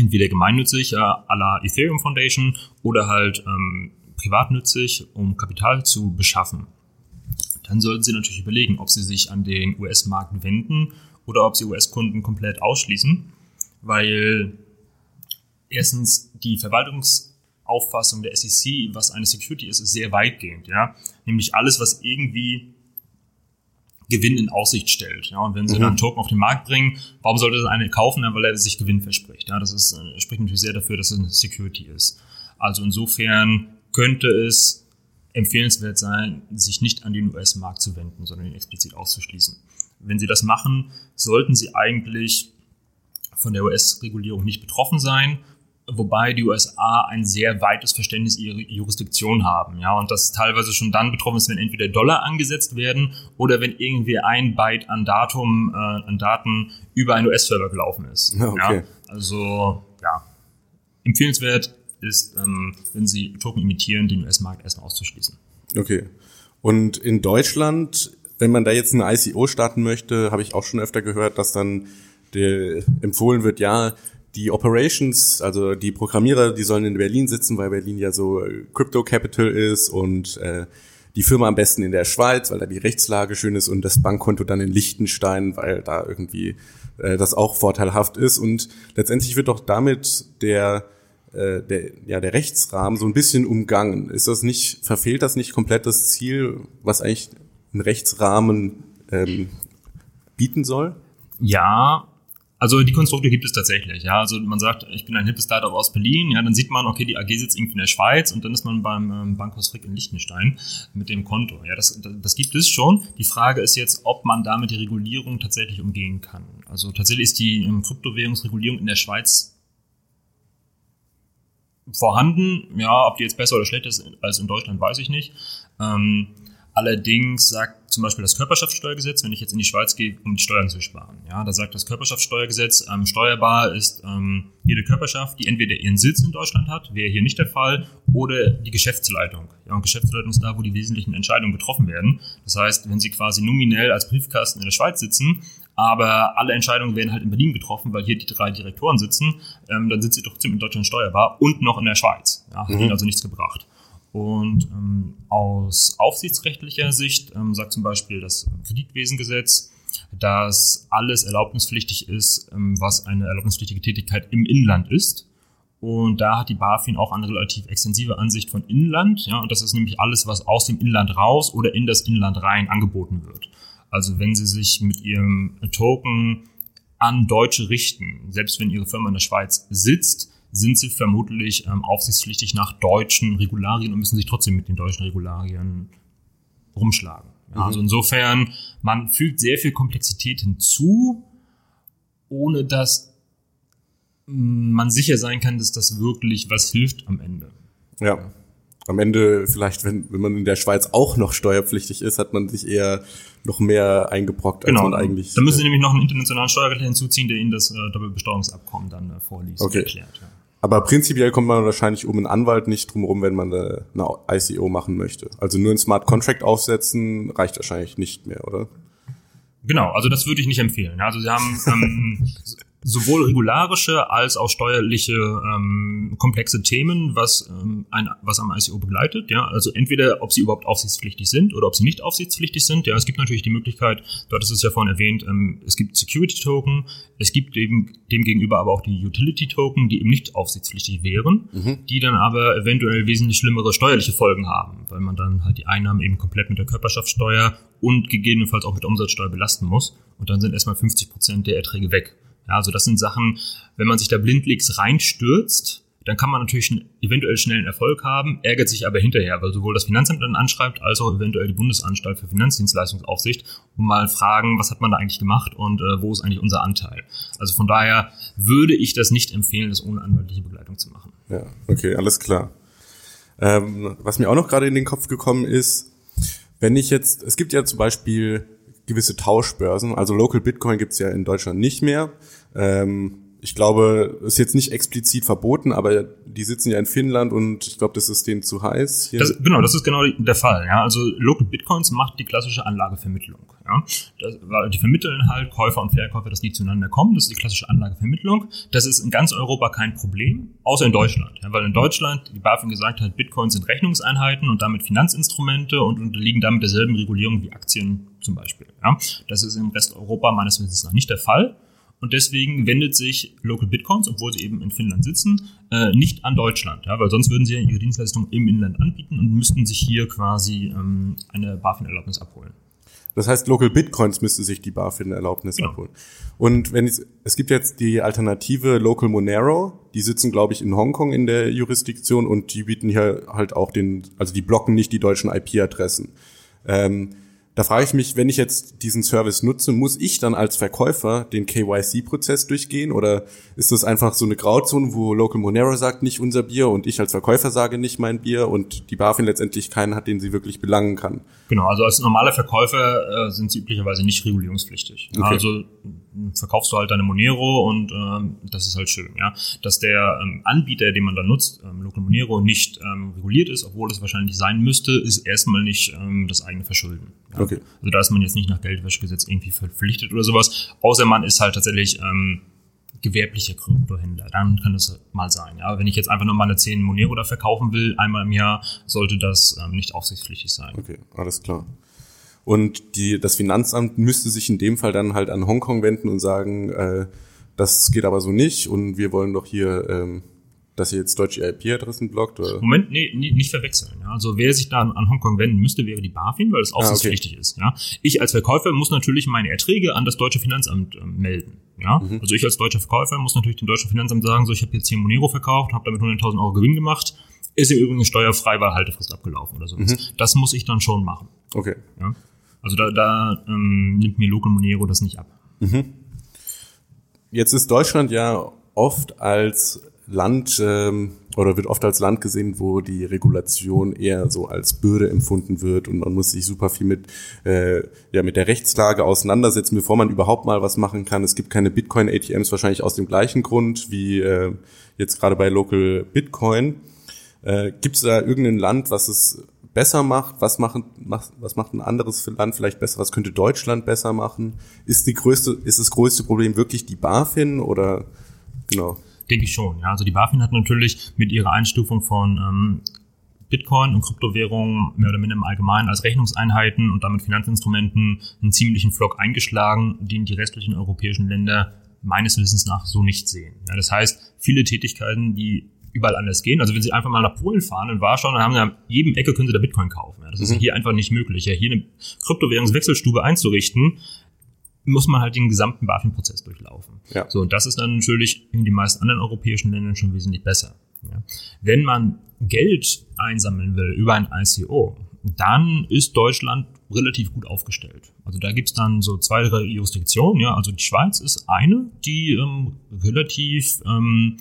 entweder gemeinnützig äh, à la Ethereum Foundation oder halt ähm, privatnützig, um Kapital zu beschaffen, dann sollten sie natürlich überlegen, ob sie sich an den US-Markt wenden oder ob sie US-Kunden komplett ausschließen, weil erstens die Verwaltungsauffassung der SEC, was eine Security ist, ist sehr weitgehend, ja. Nämlich alles, was irgendwie Gewinn in Aussicht stellt. Ja, und wenn sie mhm. dann einen Token auf den Markt bringen, warum sollte das eine kaufen, weil er sich Gewinn verspricht? Ja, das ist, äh, spricht natürlich sehr dafür, dass es eine Security ist. Also insofern könnte es empfehlenswert sein, sich nicht an den US-Markt zu wenden, sondern ihn explizit auszuschließen. Wenn Sie das machen, sollten Sie eigentlich von der US-Regulierung nicht betroffen sein wobei die USA ein sehr weites Verständnis ihrer Jurisdiktion haben, ja, und das teilweise schon dann betroffen ist, wenn entweder Dollar angesetzt werden oder wenn irgendwie ein Byte an Datum, äh, an Daten über einen US-Server gelaufen ist. Okay. Ja, also, ja, empfehlenswert ist, ähm, wenn Sie Token imitieren, den US-Markt erstmal auszuschließen. Okay. Und in Deutschland, wenn man da jetzt eine ICO starten möchte, habe ich auch schon öfter gehört, dass dann der empfohlen wird, ja, die Operations, also die Programmierer, die sollen in Berlin sitzen, weil Berlin ja so äh, Crypto Capital ist und äh, die Firma am besten in der Schweiz, weil da die Rechtslage schön ist und das Bankkonto dann in Liechtenstein, weil da irgendwie äh, das auch vorteilhaft ist. Und letztendlich wird doch damit der, äh, der, ja, der Rechtsrahmen so ein bisschen umgangen. Ist das nicht, verfehlt das nicht komplett das Ziel, was eigentlich ein Rechtsrahmen ähm, bieten soll? Ja, also die Konstrukte gibt es tatsächlich, ja. Also man sagt, ich bin ein hippes Startup aus Berlin, ja, dann sieht man, okay, die AG sitzt irgendwie in der Schweiz und dann ist man beim ähm, Bankhaus Frick in Liechtenstein mit dem Konto. Ja, das, das gibt es schon. Die Frage ist jetzt, ob man damit die Regulierung tatsächlich umgehen kann. Also tatsächlich ist die ähm, Kryptowährungsregulierung in der Schweiz vorhanden. Ja, ob die jetzt besser oder schlechter ist als in Deutschland, weiß ich nicht. Ähm, allerdings sagt zum Beispiel das Körperschaftssteuergesetz, wenn ich jetzt in die Schweiz gehe, um die Steuern zu sparen. Ja, da sagt das Körperschaftssteuergesetz, ähm, steuerbar ist ähm, jede Körperschaft, die entweder ihren Sitz in Deutschland hat, wäre hier nicht der Fall, oder die Geschäftsleitung. Ja, und Geschäftsleitung ist da, wo die wesentlichen Entscheidungen getroffen werden. Das heißt, wenn Sie quasi nominell als Briefkasten in der Schweiz sitzen, aber alle Entscheidungen werden halt in Berlin getroffen, weil hier die drei Direktoren sitzen, ähm, dann sind sie trotzdem in Deutschland steuerbar und noch in der Schweiz. Ja, hat mhm. ihnen also nichts gebracht. Und ähm, aus aufsichtsrechtlicher Sicht ähm, sagt zum Beispiel das Kreditwesengesetz, dass alles erlaubnispflichtig ist, ähm, was eine erlaubnispflichtige Tätigkeit im Inland ist. Und da hat die BaFin auch eine relativ extensive Ansicht von Inland. Ja, und das ist nämlich alles, was aus dem Inland raus oder in das Inland rein angeboten wird. Also wenn Sie sich mit Ihrem Token an Deutsche richten, selbst wenn Ihre Firma in der Schweiz sitzt, sind sie vermutlich ähm, aufsichtspflichtig nach deutschen Regularien und müssen sich trotzdem mit den deutschen Regularien rumschlagen. Ja, mhm. Also insofern, man fügt sehr viel Komplexität hinzu, ohne dass man sicher sein kann, dass das wirklich was hilft am Ende. Ja. Am Ende vielleicht, wenn, wenn man in der Schweiz auch noch steuerpflichtig ist, hat man sich eher noch mehr eingebrockt, als genau. man eigentlich. Da müssen Sie nämlich noch einen internationalen Steuerrechtler hinzuziehen, der Ihnen das äh, Doppelbesteuerungsabkommen dann äh, vorliest okay. und erklärt. Ja. Aber prinzipiell kommt man wahrscheinlich um einen Anwalt nicht drum rum, wenn man eine, eine ICO machen möchte. Also nur ein Smart Contract aufsetzen reicht wahrscheinlich nicht mehr, oder? Genau, also das würde ich nicht empfehlen. Also sie haben ähm, sowohl regularische als auch steuerliche ähm, komplexe Themen, was, ähm, ein, was am ICO begleitet. Ja, also entweder ob sie überhaupt aufsichtspflichtig sind oder ob sie nicht aufsichtspflichtig sind. Ja, es gibt natürlich die Möglichkeit, dort ist es ja vorhin erwähnt, ähm, es gibt Security Token, es gibt eben dem gegenüber aber auch die Utility Token, die eben nicht aufsichtspflichtig wären, mhm. die dann aber eventuell wesentlich schlimmere steuerliche Folgen haben, weil man dann halt die Einnahmen eben komplett mit der Körperschaftssteuer und gegebenenfalls auch mit der Umsatzsteuer belasten muss. Und dann sind erstmal 50 Prozent der Erträge weg. Ja, also das sind Sachen, wenn man sich da blindlings reinstürzt, dann kann man natürlich eventuell schnellen Erfolg haben, ärgert sich aber hinterher, weil sowohl das Finanzamt dann anschreibt, als auch eventuell die Bundesanstalt für Finanzdienstleistungsaufsicht und mal fragen, was hat man da eigentlich gemacht und äh, wo ist eigentlich unser Anteil. Also von daher würde ich das nicht empfehlen, das ohne anwaltliche Begleitung zu machen. Ja, okay, alles klar. Ähm, was mir auch noch gerade in den Kopf gekommen ist, wenn ich jetzt, es gibt ja zum Beispiel gewisse Tauschbörsen, also Local Bitcoin gibt's ja in Deutschland nicht mehr. Ähm, ich glaube, ist jetzt nicht explizit verboten, aber die sitzen ja in Finnland und ich glaube, das ist denen zu heiß. Das, genau, das ist genau der Fall. Ja, also Local Bitcoins macht die klassische Anlagevermittlung. Ja, das, die vermitteln halt Käufer und Verkäufer, dass die zueinander kommen. Das ist die klassische Anlagevermittlung. Das ist in ganz Europa kein Problem, außer in Deutschland, ja, weil in Deutschland die BaFin gesagt hat, Bitcoins sind Rechnungseinheiten und damit Finanzinstrumente und unterliegen damit derselben Regulierung wie Aktien zum Beispiel. Ja, das ist im Rest Europa meines Wissens noch nicht der Fall. Und deswegen wendet sich Local Bitcoins, obwohl sie eben in Finnland sitzen, äh, nicht an Deutschland, ja, weil sonst würden sie ja ihre Dienstleistung im Inland anbieten und müssten sich hier quasi ähm, eine BaFin-Erlaubnis abholen. Das heißt, Local Bitcoins müsste sich die BaFin-Erlaubnis genau. abholen. Und wenn es, es gibt jetzt die Alternative Local Monero, die sitzen, glaube ich, in Hongkong in der Jurisdiktion und die bieten hier halt auch den, also die blocken nicht die deutschen IP-Adressen. Ähm, da frage ich mich, wenn ich jetzt diesen Service nutze, muss ich dann als Verkäufer den KYC-Prozess durchgehen oder ist das einfach so eine Grauzone, wo Local Monero sagt, nicht unser Bier und ich als Verkäufer sage nicht mein Bier und die BaFin letztendlich keinen hat, den sie wirklich belangen kann? Genau, also als normaler Verkäufer äh, sind sie üblicherweise nicht regulierungspflichtig. Okay. Also verkaufst du halt deine Monero und ähm, das ist halt schön, ja. Dass der ähm, Anbieter, den man da nutzt, ähm, Local Monero, nicht ähm, reguliert ist, obwohl es wahrscheinlich sein müsste, ist erstmal nicht ähm, das eigene Verschulden. Ja? Okay. Also da ist man jetzt nicht nach Geldwäschegesetz irgendwie verpflichtet oder sowas, außer man ist halt tatsächlich ähm, gewerblicher Kryptohändler. Dann kann das mal sein. Ja, wenn ich jetzt einfach nur meine 10 Monero da verkaufen will, einmal im Jahr, sollte das ähm, nicht aufsichtspflichtig sein. Okay, alles klar. Und die, das Finanzamt müsste sich in dem Fall dann halt an Hongkong wenden und sagen, äh, das geht aber so nicht und wir wollen doch hier, ähm, dass ihr jetzt deutsche IP-Adressen blockt? Oder? Moment, nee, nee, nicht verwechseln. Ja. Also wer sich da an Hongkong wenden müsste, wäre die BaFin, weil es aufsichtspflichtig ah, okay. ist. Ja. Ich als Verkäufer muss natürlich meine Erträge an das deutsche Finanzamt äh, melden. Ja. Mhm. Also ich als deutscher Verkäufer muss natürlich dem deutschen Finanzamt sagen, so ich habe jetzt hier Monero verkauft, habe damit 100.000 Euro Gewinn gemacht, ist im Übrigen steuerfrei, weil Haltefrist abgelaufen oder sowas. Mhm. Das muss ich dann schon machen. Okay. Ja. Also da, da ähm, nimmt mir Local Monero das nicht ab. Mhm. Jetzt ist Deutschland ja oft als Land ähm, oder wird oft als Land gesehen, wo die Regulation eher so als Bürde empfunden wird und man muss sich super viel mit äh, ja mit der Rechtslage auseinandersetzen, bevor man überhaupt mal was machen kann. Es gibt keine Bitcoin ATMs wahrscheinlich aus dem gleichen Grund wie äh, jetzt gerade bei Local Bitcoin. Äh, Gibt es da irgendein Land, was es besser macht? Was, machen, macht, was macht ein anderes Land vielleicht besser? Was könnte Deutschland besser machen? Ist, die größte, ist das größte Problem wirklich die BaFin oder genau? Denke ich schon. Ja. Also die BaFin hat natürlich mit ihrer Einstufung von ähm, Bitcoin und Kryptowährungen mehr oder minder im Allgemeinen als Rechnungseinheiten und damit Finanzinstrumenten einen ziemlichen Flock eingeschlagen, den die restlichen europäischen Länder meines Wissens nach so nicht sehen. Ja, das heißt, viele Tätigkeiten, die überall anders gehen. Also wenn Sie einfach mal nach Polen fahren, in Warschau, dann haben Sie an jedem Ecke können Sie da Bitcoin kaufen. Ja, das ist mhm. hier einfach nicht möglich. Ja, hier eine Kryptowährungswechselstube einzurichten, muss man halt den gesamten BaFin-Prozess durchlaufen. Ja. So, und das ist dann natürlich in den meisten anderen europäischen Ländern schon wesentlich besser. Ja. Wenn man Geld einsammeln will über ein ICO, dann ist Deutschland relativ gut aufgestellt. Also da gibt's dann so zwei, drei Jurisdiktionen. Ja. Also die Schweiz ist eine, die ähm, relativ ähm,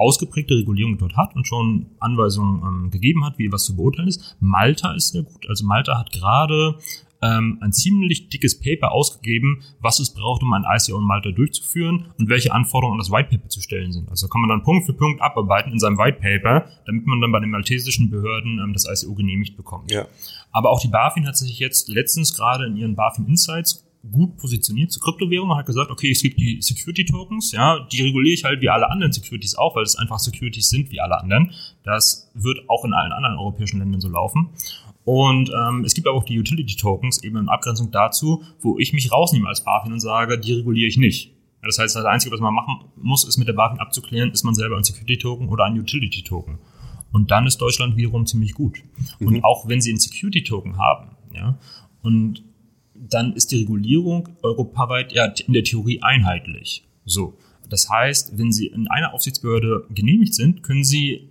ausgeprägte Regulierung dort hat und schon Anweisungen ähm, gegeben hat, wie was zu beurteilen ist. Malta ist sehr gut. Also Malta hat gerade ähm, ein ziemlich dickes Paper ausgegeben, was es braucht, um ein ICO in Malta durchzuführen und welche Anforderungen an das White Paper zu stellen sind. Also kann man dann Punkt für Punkt abarbeiten in seinem White Paper, damit man dann bei den maltesischen Behörden ähm, das ICO genehmigt bekommt. Ja. Aber auch die BaFin hat sich jetzt letztens gerade in ihren BaFin Insights gut positioniert zur Kryptowährung und hat gesagt, okay, es gibt die Security Tokens, ja, die reguliere ich halt wie alle anderen Securities auch, weil es einfach Securities sind wie alle anderen. Das wird auch in allen anderen europäischen Ländern so laufen. Und ähm, es gibt aber auch die Utility Tokens, eben in Abgrenzung dazu, wo ich mich rausnehme als BaFin und sage, die reguliere ich nicht. Ja, das heißt, das Einzige, was man machen muss, ist mit der BaFin abzuklären, ist man selber ein Security Token oder ein Utility Token. Und dann ist Deutschland wiederum ziemlich gut. Mhm. Und auch wenn sie einen Security Token haben, ja, und dann ist die Regulierung europaweit ja in der Theorie einheitlich. So. Das heißt, wenn Sie in einer Aufsichtsbehörde genehmigt sind, können Sie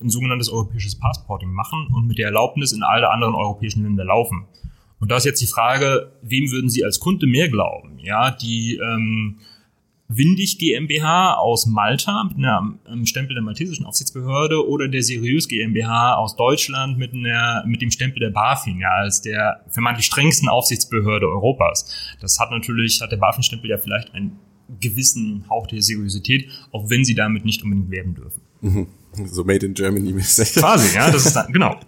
ein sogenanntes europäisches Passporting machen und mit der Erlaubnis in alle anderen europäischen Länder laufen. Und da ist jetzt die Frage, wem würden Sie als Kunde mehr glauben? Ja, die ähm, Windig GmbH aus Malta mit einem Stempel der maltesischen Aufsichtsbehörde oder der Seriös GmbH aus Deutschland mit, einer, mit dem Stempel der BaFin, ja, als der vermeintlich strengsten Aufsichtsbehörde Europas. Das hat natürlich, hat der BaFin-Stempel ja vielleicht einen gewissen Hauch der Seriosität, auch wenn sie damit nicht unbedingt werben dürfen. Mhm. So made in Germany mäßig. Quasi, ja, das ist dann, genau.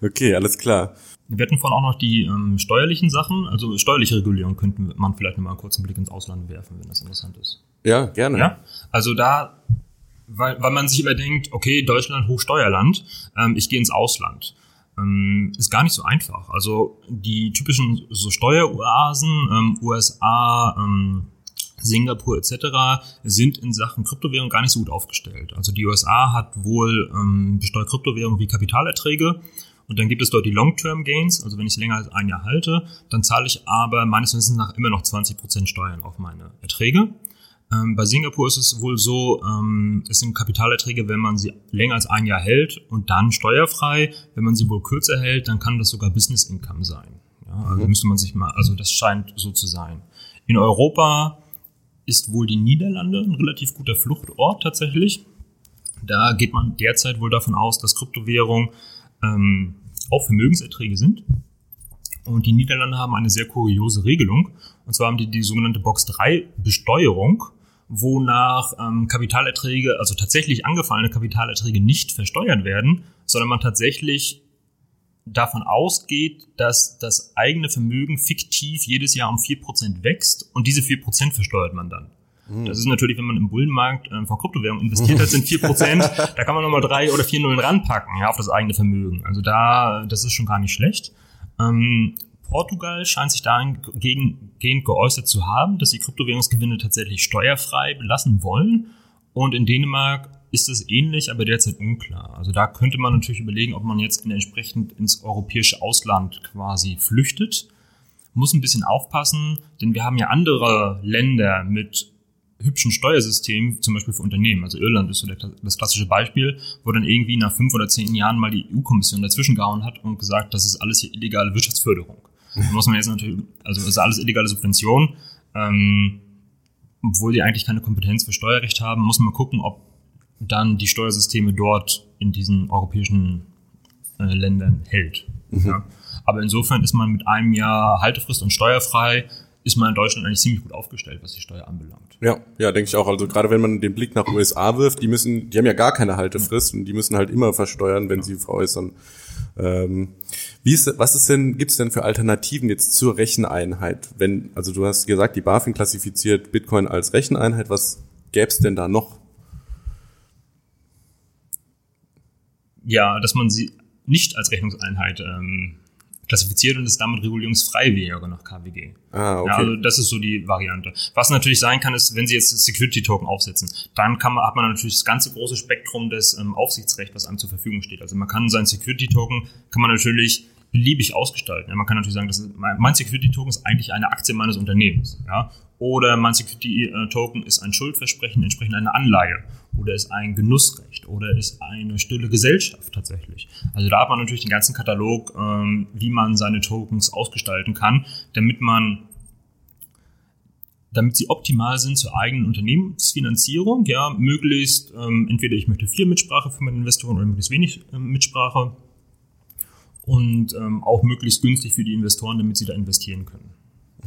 Okay, alles klar. Wir hatten vorhin auch noch die ähm, steuerlichen Sachen, also steuerliche Regulierung könnte man vielleicht noch mal einen kurzen Blick ins Ausland werfen, wenn das interessant ist. Ja, gerne. Ja, also da, weil, weil man sich immer denkt, okay, Deutschland Hochsteuerland, ähm, ich gehe ins Ausland. Ähm, ist gar nicht so einfach. Also die typischen so Steueroasen, ähm, USA, ähm, Singapur etc. sind in Sachen Kryptowährung gar nicht so gut aufgestellt. Also die USA hat wohl ähm, besteuert Kryptowährung wie Kapitalerträge und dann gibt es dort die Long-Term Gains, also wenn ich länger als ein Jahr halte, dann zahle ich aber meines Wissens nach immer noch 20% Steuern auf meine Erträge. Ähm, bei Singapur ist es wohl so, ähm, es sind Kapitalerträge, wenn man sie länger als ein Jahr hält und dann steuerfrei. Wenn man sie wohl kürzer hält, dann kann das sogar Business Income sein. Ja, also mhm. müsste man sich mal, also das scheint so zu sein. In Europa ist wohl die Niederlande ein relativ guter Fluchtort tatsächlich. Da geht man derzeit wohl davon aus, dass Kryptowährung ähm, auch Vermögenserträge sind. Und die Niederlande haben eine sehr kuriose Regelung. Und zwar haben die die sogenannte Box 3 Besteuerung, wonach ähm, Kapitalerträge, also tatsächlich angefallene Kapitalerträge nicht versteuert werden, sondern man tatsächlich davon ausgeht, dass das eigene Vermögen fiktiv jedes Jahr um 4% wächst und diese 4% versteuert man dann. Hm. Das ist natürlich, wenn man im Bullenmarkt äh, von Kryptowährungen investiert hat, sind 4%, da kann man nochmal drei oder vier Nullen ranpacken, ja, auf das eigene Vermögen. Also da, das ist schon gar nicht schlecht. Ähm, Portugal scheint sich dahingehend geäußert zu haben, dass sie Kryptowährungsgewinne tatsächlich steuerfrei belassen wollen. Und in Dänemark ist es ähnlich, aber derzeit unklar. Also da könnte man natürlich überlegen, ob man jetzt entsprechend ins europäische Ausland quasi flüchtet. Muss ein bisschen aufpassen, denn wir haben ja andere Länder mit hübschen Steuersystemen, zum Beispiel für Unternehmen. Also Irland ist so das klassische Beispiel, wo dann irgendwie nach fünf oder zehn Jahren mal die EU-Kommission dazwischen gehauen hat und gesagt, das ist alles hier illegale Wirtschaftsförderung. Da muss man jetzt natürlich, also das ist alles illegale Subvention. Ähm, obwohl die eigentlich keine Kompetenz für Steuerrecht haben, muss man gucken, ob dann die Steuersysteme dort in diesen europäischen äh, Ländern hält. Mhm. Ja. Aber insofern ist man mit einem Jahr Haltefrist und steuerfrei, ist man in Deutschland eigentlich ziemlich gut aufgestellt, was die Steuer anbelangt. Ja, ja, denke ich auch. Also gerade wenn man den Blick nach USA wirft, die müssen, die haben ja gar keine Haltefrist und die müssen halt immer versteuern, wenn ja. sie veräußern. Ähm, wie ist, was ist denn, gibt es denn für Alternativen jetzt zur Recheneinheit? Wenn, also du hast gesagt, die BaFin klassifiziert Bitcoin als Recheneinheit, was gäbe es denn da noch? ja, dass man sie nicht als Rechnungseinheit ähm, klassifiziert und es damit regulierungsfrei wäre nach KWG. Ah, okay. Ja, also das ist so die Variante. Was natürlich sein kann, ist, wenn Sie jetzt Security-Token aufsetzen, dann kann man, hat man natürlich das ganze große Spektrum des ähm, Aufsichtsrechts, was einem zur Verfügung steht. Also man kann sein Security-Token, kann man natürlich beliebig ausgestalten. Ja, man kann natürlich sagen, das ist, mein Security-Token ist eigentlich eine Aktie meines Unternehmens. Ja? Oder mein Security-Token ist ein Schuldversprechen entsprechend einer Anleihe oder ist ein Genussrecht oder ist eine stille Gesellschaft tatsächlich. Also da hat man natürlich den ganzen Katalog, ähm, wie man seine Tokens ausgestalten kann, damit man damit sie optimal sind zur eigenen Unternehmensfinanzierung, ja, möglichst ähm, entweder ich möchte viel Mitsprache für meine Investoren oder möglichst wenig äh, Mitsprache und ähm, auch möglichst günstig für die Investoren, damit sie da investieren können.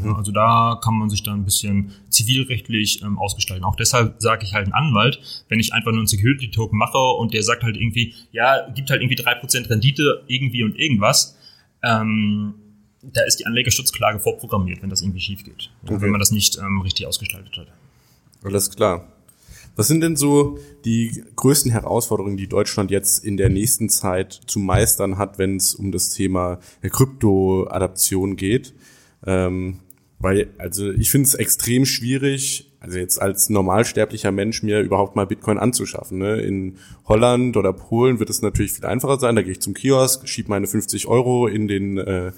Ja, also da kann man sich dann ein bisschen zivilrechtlich ähm, ausgestalten. Auch deshalb sage ich halt einen Anwalt, wenn ich einfach nur einen Security-Token mache und der sagt halt irgendwie, ja, gibt halt irgendwie drei Prozent Rendite irgendwie und irgendwas, ähm, da ist die Anlegerschutzklage vorprogrammiert, wenn das irgendwie schief geht. Okay. Wenn man das nicht ähm, richtig ausgestaltet hat. Alles klar. Was sind denn so die größten Herausforderungen, die Deutschland jetzt in der nächsten Zeit zu meistern hat, wenn es um das Thema Krypto-Adaption geht? Ähm, weil, also ich finde es extrem schwierig, also jetzt als normalsterblicher Mensch mir überhaupt mal Bitcoin anzuschaffen. Ne? In Holland oder Polen wird es natürlich viel einfacher sein. Da gehe ich zum Kiosk, schiebe meine 50 Euro in den äh,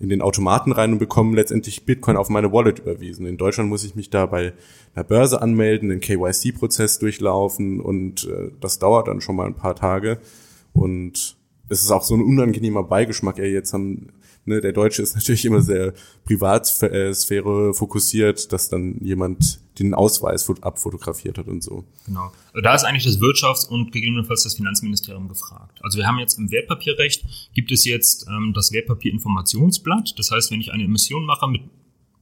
in den Automaten rein und bekomme letztendlich Bitcoin auf meine Wallet überwiesen. In Deutschland muss ich mich da bei einer Börse anmelden, den KYC-Prozess durchlaufen und äh, das dauert dann schon mal ein paar Tage. Und es ist auch so ein unangenehmer Beigeschmack. Ja, jetzt haben ne, der Deutsche ist natürlich immer sehr Privatsphäre fokussiert, dass dann jemand den Ausweis abfotografiert hat und so. Genau. Also da ist eigentlich das Wirtschafts- und gegebenenfalls das Finanzministerium gefragt. Also wir haben jetzt im Wertpapierrecht gibt es jetzt ähm, das Wertpapierinformationsblatt. Das heißt, wenn ich eine Emission mache mit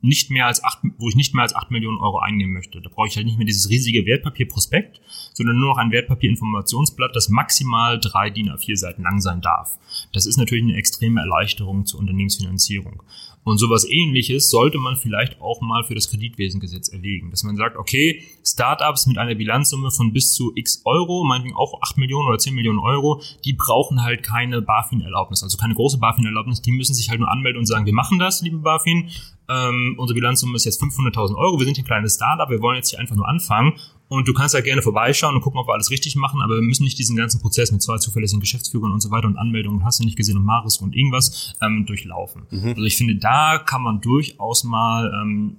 nicht mehr als acht, wo ich nicht mehr als acht Millionen Euro einnehmen möchte. Da brauche ich halt nicht mehr dieses riesige Wertpapierprospekt, sondern nur noch ein Wertpapierinformationsblatt, das maximal drei DIN A4 Seiten lang sein darf. Das ist natürlich eine extreme Erleichterung zur Unternehmensfinanzierung. Und sowas ähnliches sollte man vielleicht auch mal für das Kreditwesengesetz erlegen, dass man sagt, okay, Startups mit einer Bilanzsumme von bis zu x Euro, meinetwegen auch 8 Millionen oder 10 Millionen Euro, die brauchen halt keine BaFin-Erlaubnis, also keine große BaFin-Erlaubnis, die müssen sich halt nur anmelden und sagen, wir machen das, liebe BaFin, ähm, unsere Bilanzsumme ist jetzt 500.000 Euro, wir sind ein kleines Startup, wir wollen jetzt hier einfach nur anfangen und du kannst halt gerne vorbeischauen und gucken, ob wir alles richtig machen, aber wir müssen nicht diesen ganzen Prozess mit zwei zuverlässigen Geschäftsführern und so weiter und Anmeldungen, hast du nicht gesehen und Maris und irgendwas ähm, durchlaufen. Mhm. Also ich finde, da kann man durchaus mal ähm,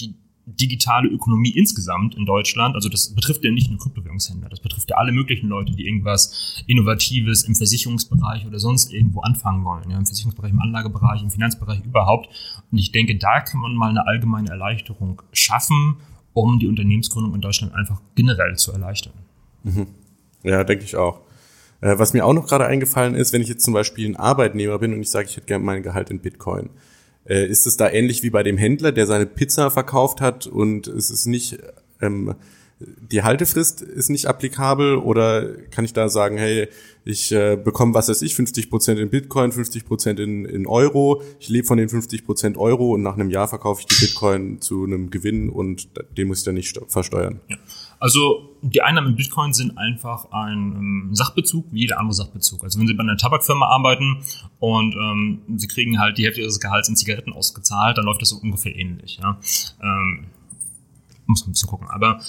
die digitale Ökonomie insgesamt in Deutschland, also das betrifft ja nicht nur Kryptowährungshändler, das betrifft ja alle möglichen Leute, die irgendwas Innovatives im Versicherungsbereich oder sonst irgendwo anfangen wollen, ja, im Versicherungsbereich, im Anlagebereich, im Finanzbereich überhaupt. Und ich denke, da kann man mal eine allgemeine Erleichterung schaffen um die Unternehmensgründung in Deutschland einfach generell zu erleichtern. Mhm. Ja, denke ich auch. Äh, was mir auch noch gerade eingefallen ist, wenn ich jetzt zum Beispiel ein Arbeitnehmer bin und ich sage, ich hätte gerne mein Gehalt in Bitcoin, äh, ist es da ähnlich wie bei dem Händler, der seine Pizza verkauft hat und es ist nicht ähm, die Haltefrist ist nicht applikabel oder kann ich da sagen, hey, ich äh, bekomme, was weiß ich, 50 Prozent in Bitcoin, 50 Prozent in, in Euro, ich lebe von den 50 Prozent Euro und nach einem Jahr verkaufe ich die Bitcoin zu einem Gewinn und den muss ich dann nicht versteuern. Ja. Also die Einnahmen in Bitcoin sind einfach ein ähm, Sachbezug, wie jeder andere Sachbezug. Also wenn Sie bei einer Tabakfirma arbeiten und ähm, Sie kriegen halt die Hälfte Ihres Gehalts in Zigaretten ausgezahlt, dann läuft das so ungefähr ähnlich. Ja? Ähm, muss man ein bisschen gucken. Aber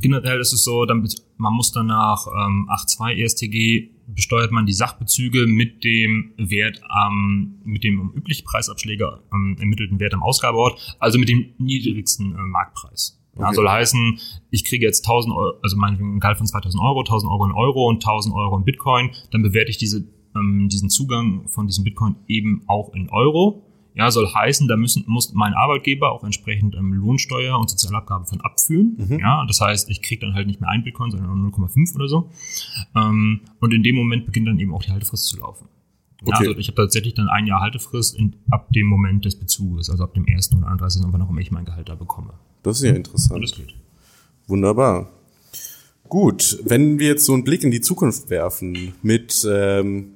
generell ist es so, dann, man muss danach ähm, 8.2 ESTG besteuert man die Sachbezüge mit dem Wert am, mit dem um üblichen Preisabschläge ähm, ermittelten Wert am Ausgabeort, also mit dem niedrigsten äh, Marktpreis. Okay. Ja, soll heißen, ich kriege jetzt 1000 Euro, also meinetwegen ein Gehalt von 2000 Euro, 1000 Euro in Euro und 1000 Euro in Bitcoin, dann bewerte ich diese, ähm, diesen Zugang von diesem Bitcoin eben auch in Euro ja, soll heißen, da müssen, muss mein Arbeitgeber auch entsprechend ähm, Lohnsteuer und Sozialabgabe von abführen. Mhm. Ja, das heißt, ich kriege dann halt nicht mehr ein Bitcoin, sondern nur 0,5 oder so. Ähm, und in dem Moment beginnt dann eben auch die Haltefrist zu laufen. Okay. Ja, also ich habe tatsächlich dann ein Jahr Haltefrist in, ab dem Moment des Bezuges, also ab dem 1. oder 31. wann auch immer ich mein Gehalt da bekomme. Das ist ja interessant. Und das geht. Wunderbar. Gut, wenn wir jetzt so einen Blick in die Zukunft werfen mit ähm,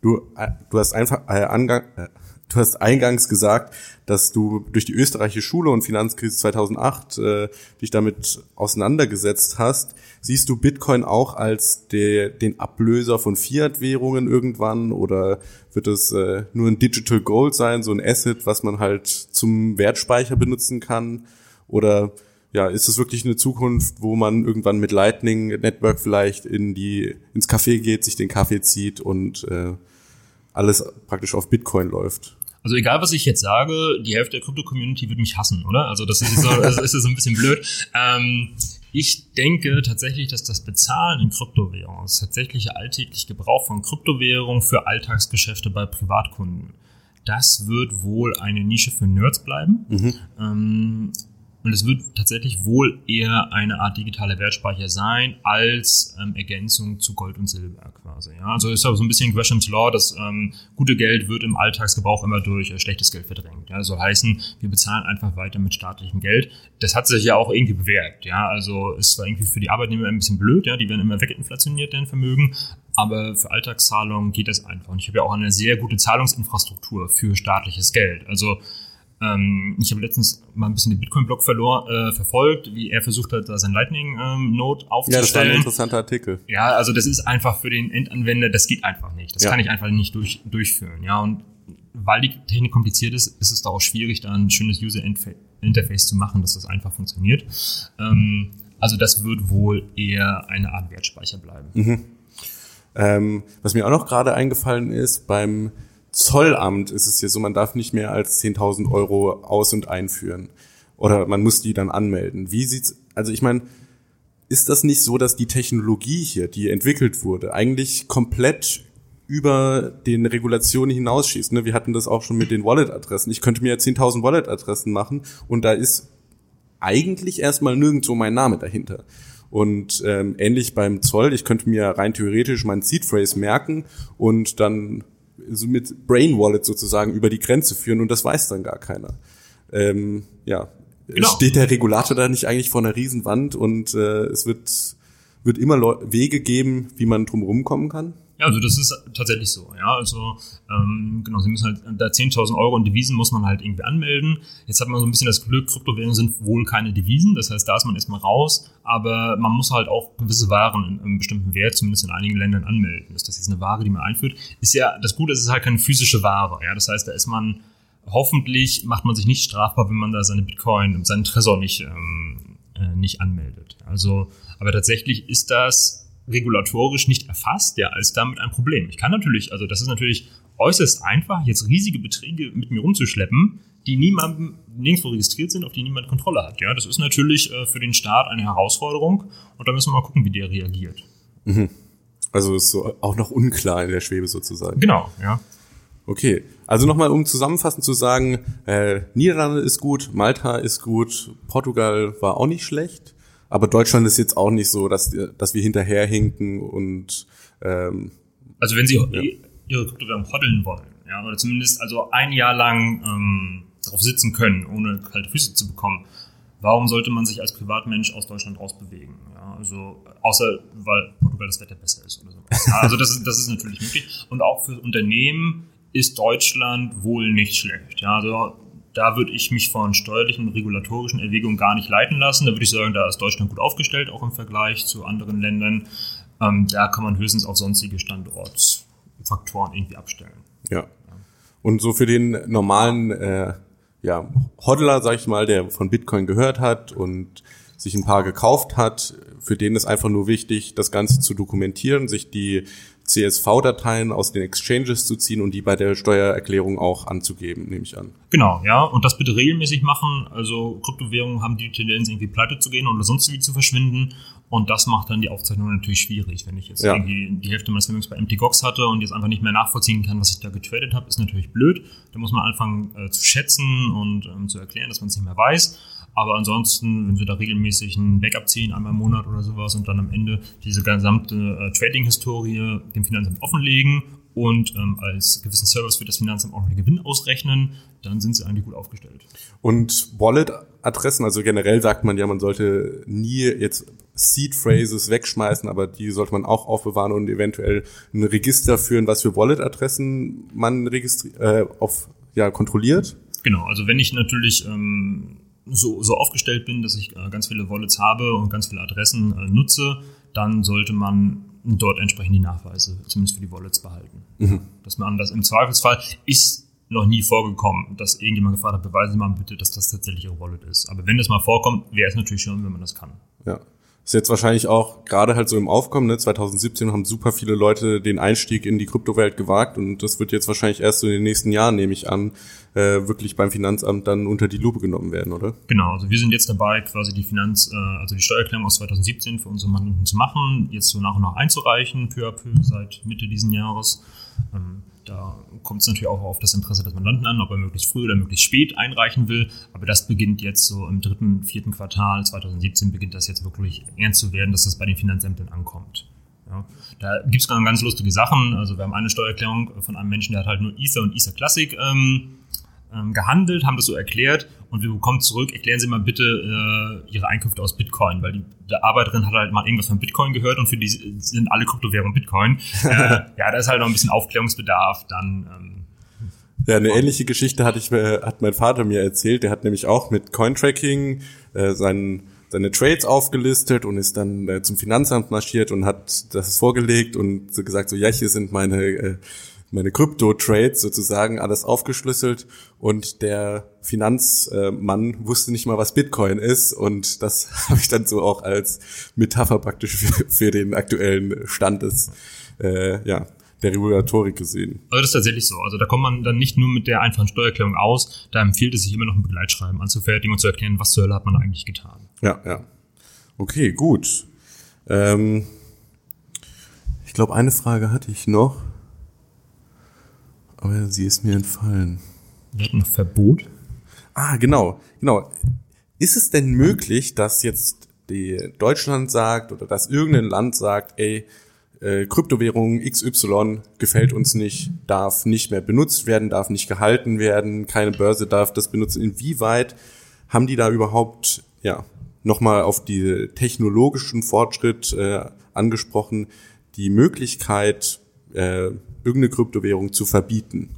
du, äh, du hast einfach äh, Angang, äh, Du hast eingangs gesagt, dass du durch die österreichische Schule und Finanzkrise 2008 äh, dich damit auseinandergesetzt hast. Siehst du Bitcoin auch als der, den Ablöser von Fiat-Währungen irgendwann oder wird es äh, nur ein Digital Gold sein, so ein Asset, was man halt zum Wertspeicher benutzen kann? Oder ja, ist es wirklich eine Zukunft, wo man irgendwann mit Lightning Network vielleicht in die ins Café geht, sich den Kaffee zieht und äh, alles praktisch auf Bitcoin läuft? Also egal, was ich jetzt sage, die Hälfte der Krypto-Community wird mich hassen, oder? Also das ist so, das ist so ein bisschen blöd. Ähm, ich denke tatsächlich, dass das Bezahlen in Kryptowährungen, das tatsächliche alltägliche Gebrauch von Kryptowährungen für Alltagsgeschäfte bei Privatkunden, das wird wohl eine Nische für Nerds bleiben. Mhm. Ähm, und es wird tatsächlich wohl eher eine Art digitaler Wertspeicher sein, als ähm, Ergänzung zu Gold und Silber quasi. Ja? Also ist aber so ein bisschen Gresham's Law, das ähm, gute Geld wird im Alltagsgebrauch immer durch äh, schlechtes Geld verdrängt. Ja? Soll heißen, wir bezahlen einfach weiter mit staatlichem Geld. Das hat sich ja auch irgendwie bewährt. Ja? Also ist zwar irgendwie für die Arbeitnehmer ein bisschen blöd, ja? die werden immer weginflationiert, deren Vermögen, aber für Alltagszahlungen geht das einfach. Und ich habe ja auch eine sehr gute Zahlungsinfrastruktur für staatliches Geld. Also ähm, ich habe letztens mal ein bisschen den Bitcoin-Blog äh, verfolgt, wie er versucht hat, da sein Lightning-Node ähm, aufzustellen. Ja, das war ein interessanter Artikel. Ja, also das ist einfach für den Endanwender, das geht einfach nicht. Das ja. kann ich einfach nicht durch, durchführen. Ja, und weil die Technik kompliziert ist, ist es da auch schwierig, da ein schönes User-Interface zu machen, dass das einfach funktioniert. Ähm, also das wird wohl eher eine Art Wertspeicher bleiben. Mhm. Ähm, was mir auch noch gerade eingefallen ist, beim Zollamt ist es hier so, man darf nicht mehr als 10.000 Euro aus- und einführen. Oder man muss die dann anmelden. Wie sieht's, also ich meine, ist das nicht so, dass die Technologie hier, die entwickelt wurde, eigentlich komplett über den Regulationen hinausschießt. Ne? Wir hatten das auch schon mit den Wallet-Adressen. Ich könnte mir 10.000 Wallet-Adressen machen und da ist eigentlich erstmal nirgendwo mein Name dahinter. Und ähm, ähnlich beim Zoll, ich könnte mir rein theoretisch meinen Seed Phrase merken und dann so mit Brain Wallet sozusagen über die Grenze führen und das weiß dann gar keiner. Ähm, ja, genau. steht der Regulator da nicht eigentlich vor einer Riesenwand und äh, es wird, wird immer Wege geben, wie man drum rumkommen kann? Ja, also das ist tatsächlich so. Ja, also ähm, genau, sie müssen halt da 10.000 Euro in Devisen muss man halt irgendwie anmelden. Jetzt hat man so ein bisschen das Glück, Kryptowährungen sind wohl keine Devisen, das heißt, da ist man erstmal raus, aber man muss halt auch gewisse Waren in einem bestimmten Wert, zumindest in einigen Ländern, anmelden. Ist das jetzt eine Ware, die man einführt? Ist ja das Gute, ist es ist halt keine physische Ware. Ja, das heißt, da ist man hoffentlich macht man sich nicht strafbar, wenn man da seine Bitcoin und seinen Tresor nicht ähm, äh, nicht anmeldet. Also, aber tatsächlich ist das regulatorisch nicht erfasst, ja, als damit ein Problem. Ich kann natürlich, also das ist natürlich äußerst einfach, jetzt riesige Beträge mit mir rumzuschleppen, die niemandem nirgendwo registriert sind, auf die niemand Kontrolle hat. Ja, das ist natürlich äh, für den Staat eine Herausforderung und da müssen wir mal gucken, wie der reagiert. Mhm. Also ist so auch noch unklar in der Schwebe sozusagen. Genau, ja. Okay, also nochmal um zusammenfassend zu sagen, äh, Niederlande ist gut, Malta ist gut, Portugal war auch nicht schlecht. Aber Deutschland ist jetzt auch nicht so, dass, dass wir hinterherhinken und ähm, Also wenn Sie ja. Ihre Kryptowährung hoddeln wollen, ja, oder zumindest also ein Jahr lang ähm, darauf sitzen können, ohne kalte Füße zu bekommen, warum sollte man sich als Privatmensch aus Deutschland rausbewegen? Ja, also außer weil Portugal das Wetter besser ist oder so. Ja, also das ist, das ist natürlich möglich. Und auch für Unternehmen ist Deutschland wohl nicht schlecht. Ja, also da würde ich mich von steuerlichen und regulatorischen Erwägungen gar nicht leiten lassen. Da würde ich sagen, da ist Deutschland gut aufgestellt, auch im Vergleich zu anderen Ländern. Ähm, da kann man höchstens auf sonstige Standortfaktoren irgendwie abstellen. Ja. Und so für den normalen äh, ja, Hodler, sag ich mal, der von Bitcoin gehört hat und sich ein paar gekauft hat, für den ist einfach nur wichtig, das Ganze zu dokumentieren, sich die CSV-Dateien aus den Exchanges zu ziehen und die bei der Steuererklärung auch anzugeben, nehme ich an. Genau, ja. Und das bitte regelmäßig machen. Also Kryptowährungen haben die Tendenz, irgendwie pleite zu gehen oder sonst wie zu verschwinden. Und das macht dann die Aufzeichnung natürlich schwierig. Wenn ich jetzt ja. irgendwie die Hälfte meines Vermögens bei MTGOX hatte und jetzt einfach nicht mehr nachvollziehen kann, was ich da getradet habe, ist natürlich blöd. Da muss man anfangen äh, zu schätzen und ähm, zu erklären, dass man es nicht mehr weiß. Aber ansonsten, wenn wir da regelmäßig ein Backup ziehen, einmal im Monat oder sowas und dann am Ende diese gesamte äh, Trading-Historie dem Finanzamt offenlegen und ähm, als gewissen Service für das Finanzamt auch noch den Gewinn ausrechnen, dann sind sie eigentlich gut aufgestellt. Und Wallet-Adressen, also generell sagt man ja, man sollte nie jetzt Seed-Phrases wegschmeißen, aber die sollte man auch aufbewahren und eventuell ein Register führen, was für Wallet-Adressen man registriert, äh, auf, ja, kontrolliert. Genau, also wenn ich natürlich ähm, so, so aufgestellt bin, dass ich äh, ganz viele Wallets habe und ganz viele Adressen äh, nutze, dann sollte man dort entsprechend die Nachweise, zumindest für die Wallets, behalten. Mhm. Dass man das im Zweifelsfall ist noch nie vorgekommen, dass irgendjemand gefragt hat, beweisen Sie mal bitte, dass das tatsächlich Ihre Wallet ist. Aber wenn das mal vorkommt, wäre es natürlich schön, wenn man das kann. Ja. Ist jetzt wahrscheinlich auch gerade halt so im Aufkommen, ne? 2017 haben super viele Leute den Einstieg in die Kryptowelt gewagt und das wird jetzt wahrscheinlich erst so in den nächsten Jahren, nehme ich an, äh, wirklich beim Finanzamt dann unter die Lupe genommen werden, oder? Genau, also wir sind jetzt dabei, quasi die Finanz, äh, also die Steuererklärung aus 2017 für unsere Mandanten zu machen, jetzt so nach und nach einzureichen, peu à peu seit Mitte diesen Jahres. Ähm, da kommt es natürlich auch auf das Interesse des Mandanten an, ob er möglichst früh oder möglichst spät einreichen will. Aber das beginnt jetzt so im dritten, vierten Quartal 2017 beginnt das jetzt wirklich ernst zu werden, dass das bei den Finanzämtern ankommt. Ja, da gibt es ganz lustige Sachen. Also wir haben eine Steuererklärung von einem Menschen, der hat halt nur Ether und Ether Classic ähm, ähm, gehandelt, haben das so erklärt und wir bekommen zurück, erklären Sie mal bitte äh, Ihre Einkünfte aus Bitcoin, weil die, die Arbeiterin hat halt mal irgendwas von Bitcoin gehört und für die sind alle Kryptowährungen Bitcoin. äh, ja, da ist halt noch ein bisschen Aufklärungsbedarf, dann ähm, ja, eine ähnliche Geschichte hatte ich, hat mein Vater mir erzählt. Der hat nämlich auch mit Cointracking äh, seinen, seine Trades aufgelistet und ist dann äh, zum Finanzamt marschiert und hat das vorgelegt und so gesagt, so ja, hier sind meine äh, meine Krypto-Trades sozusagen alles aufgeschlüsselt und der Finanzmann wusste nicht mal, was Bitcoin ist und das habe ich dann so auch als Metapher praktisch für, für den aktuellen Stand des, äh, ja, der Regulatorik gesehen. Also das ist tatsächlich so. Also da kommt man dann nicht nur mit der einfachen Steuererklärung aus, da empfiehlt es sich immer noch ein Begleitschreiben anzufertigen und zu erklären, was zur Hölle hat man eigentlich getan. Ja, ja. Okay, gut. Ähm, ich glaube, eine Frage hatte ich noch. Aber sie ist mir entfallen. Wir hatten Verbot. Ah, genau, genau. Ist es denn möglich, dass jetzt die Deutschland sagt oder dass irgendein Land sagt, ey, äh, Kryptowährung XY gefällt uns nicht, darf nicht mehr benutzt werden, darf nicht gehalten werden, keine Börse darf das benutzen. Inwieweit haben die da überhaupt, ja, nochmal auf die technologischen Fortschritt äh, angesprochen, die Möglichkeit, äh, irgendeine Kryptowährung zu verbieten?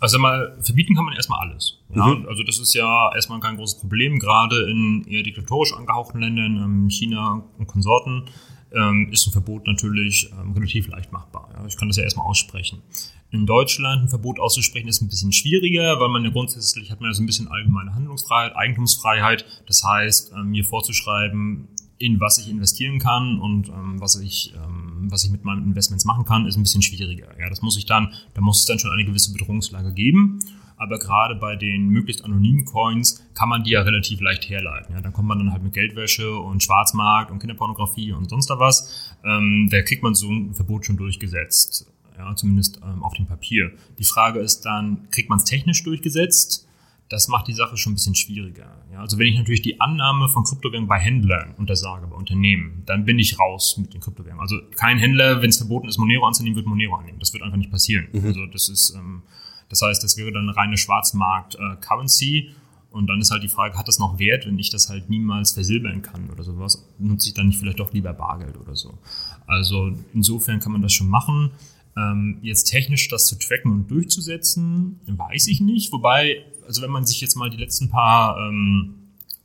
Also mal, verbieten kann man erstmal alles. Ja? Mhm. Also das ist ja erstmal kein großes Problem, gerade in eher diktatorisch angehauchten Ländern, ähm, China und Konsorten, ähm, ist ein Verbot natürlich ähm, relativ leicht machbar. Ich kann das ja erstmal aussprechen. In Deutschland ein Verbot auszusprechen ist ein bisschen schwieriger, weil man ja grundsätzlich hat man ja so ein bisschen allgemeine Handlungsfreiheit, Eigentumsfreiheit. Das heißt, mir vorzuschreiben, in was ich investieren kann und ähm, was ich ähm, was ich mit meinen Investments machen kann, ist ein bisschen schwieriger. Ja, das muss ich dann, da muss es dann schon eine gewisse Bedrohungslage geben. Aber gerade bei den möglichst anonymen Coins kann man die ja relativ leicht herleiten. Ja, dann kommt man dann halt mit Geldwäsche und Schwarzmarkt und Kinderpornografie und sonst da was. Ähm, da kriegt man so ein Verbot schon durchgesetzt. Ja, zumindest ähm, auf dem Papier. Die Frage ist dann, kriegt man es technisch durchgesetzt? Das macht die Sache schon ein bisschen schwieriger. Ja, also wenn ich natürlich die Annahme von Kryptowährungen bei Händlern untersage, bei Unternehmen, dann bin ich raus mit den Kryptowährungen. Also kein Händler, wenn es verboten ist, Monero anzunehmen, wird Monero annehmen. Das wird einfach nicht passieren. Mhm. Also das ist, ähm, das heißt, das wäre dann eine reine Schwarzmarkt-Currency. Äh, und dann ist halt die Frage, hat das noch Wert, wenn ich das halt niemals versilbern kann oder sowas? Nutze ich dann nicht vielleicht doch lieber Bargeld oder so? Also insofern kann man das schon machen. Ähm, jetzt technisch das zu tracken und durchzusetzen, weiß ich nicht. Wobei also wenn man sich jetzt mal die letzten paar ähm,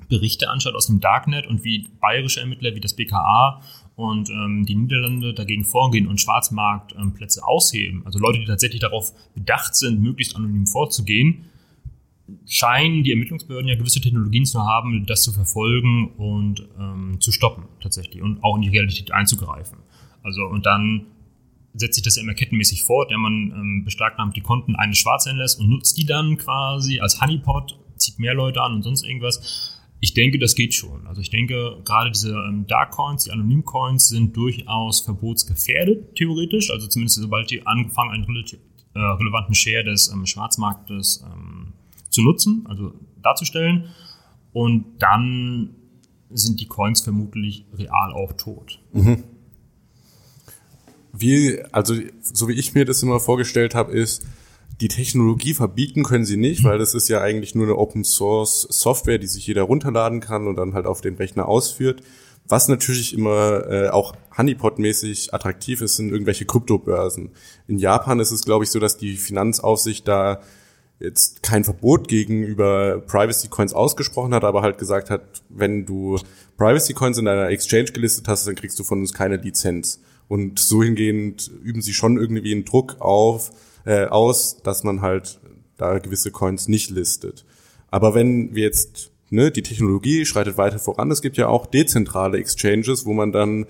Berichte anschaut aus dem Darknet und wie bayerische Ermittler wie das BKA und ähm, die Niederlande dagegen vorgehen und Schwarzmarktplätze ähm, ausheben, also Leute, die tatsächlich darauf bedacht sind, möglichst anonym vorzugehen, scheinen die Ermittlungsbehörden ja gewisse Technologien zu haben, das zu verfolgen und ähm, zu stoppen tatsächlich und auch in die Realität einzugreifen. Also und dann setzt sich das ja immer kettenmäßig fort. Ja, man ähm, beschlagnahmt die Konten eines Schwarzhändlers und nutzt die dann quasi als Honeypot, zieht mehr Leute an und sonst irgendwas. Ich denke, das geht schon. Also ich denke, gerade diese ähm, Dark Coins, die Anonym Coins sind durchaus verbotsgefährdet, theoretisch. Also zumindest sobald die angefangen, einen relativ, äh, relevanten Share des ähm, Schwarzmarktes ähm, zu nutzen, also darzustellen. Und dann sind die Coins vermutlich real auch tot. Mhm wie, also so wie ich mir das immer vorgestellt habe, ist, die Technologie verbieten können sie nicht, weil das ist ja eigentlich nur eine Open Source Software, die sich jeder runterladen kann und dann halt auf den Rechner ausführt. Was natürlich immer äh, auch Honeypot-mäßig attraktiv ist, sind irgendwelche Kryptobörsen. In Japan ist es, glaube ich, so, dass die Finanzaufsicht da jetzt kein Verbot gegenüber Privacy Coins ausgesprochen hat, aber halt gesagt hat, wenn du Privacy Coins in deiner Exchange gelistet hast, dann kriegst du von uns keine Lizenz. Und so hingehend üben sie schon irgendwie einen Druck auf, äh, aus, dass man halt da gewisse Coins nicht listet. Aber wenn wir jetzt, ne, die Technologie schreitet weiter voran, es gibt ja auch dezentrale Exchanges, wo man dann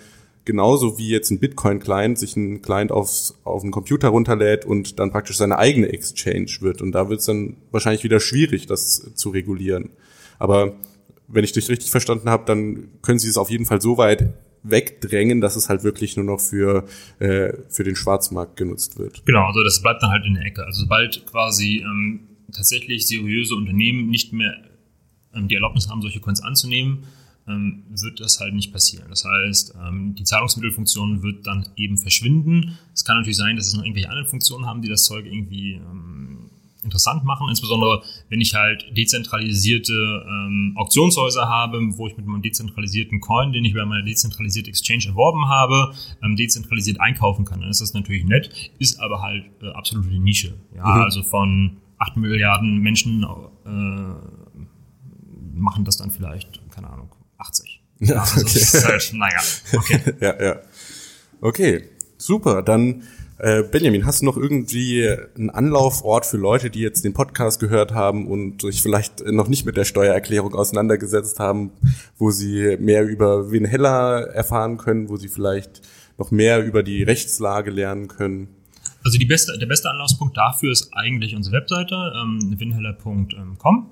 genauso wie jetzt ein Bitcoin-Client sich ein Client aufs, auf den Computer runterlädt und dann praktisch seine eigene Exchange wird. Und da wird es dann wahrscheinlich wieder schwierig, das zu regulieren. Aber wenn ich dich richtig verstanden habe, dann können sie es auf jeden Fall so weit wegdrängen, dass es halt wirklich nur noch für, äh, für den Schwarzmarkt genutzt wird. Genau, also das bleibt dann halt in der Ecke. Also sobald quasi ähm, tatsächlich seriöse Unternehmen nicht mehr ähm, die Erlaubnis haben, solche Coins anzunehmen, ähm, wird das halt nicht passieren. Das heißt, ähm, die Zahlungsmittelfunktion wird dann eben verschwinden. Es kann natürlich sein, dass es noch irgendwelche anderen Funktionen haben, die das Zeug irgendwie ähm, interessant machen, insbesondere wenn ich halt dezentralisierte ähm, Auktionshäuser habe, wo ich mit meinem dezentralisierten Coin, den ich über meine dezentralisierte Exchange erworben habe, ähm, dezentralisiert einkaufen kann. Dann ist das natürlich nett, ist aber halt äh, absolut die Nische. Ja, mhm. also von 8 Milliarden Menschen äh, machen das dann vielleicht, keine Ahnung, 80. Ja, also okay. Halt, naja, okay. ja, ja. Okay, super. Dann Benjamin, hast du noch irgendwie einen Anlaufort für Leute, die jetzt den Podcast gehört haben und sich vielleicht noch nicht mit der Steuererklärung auseinandergesetzt haben, wo sie mehr über Win Heller erfahren können, wo sie vielleicht noch mehr über die Rechtslage lernen können? Also beste, der beste Anlaufspunkt dafür ist eigentlich unsere Webseite, ähm, winheller.com.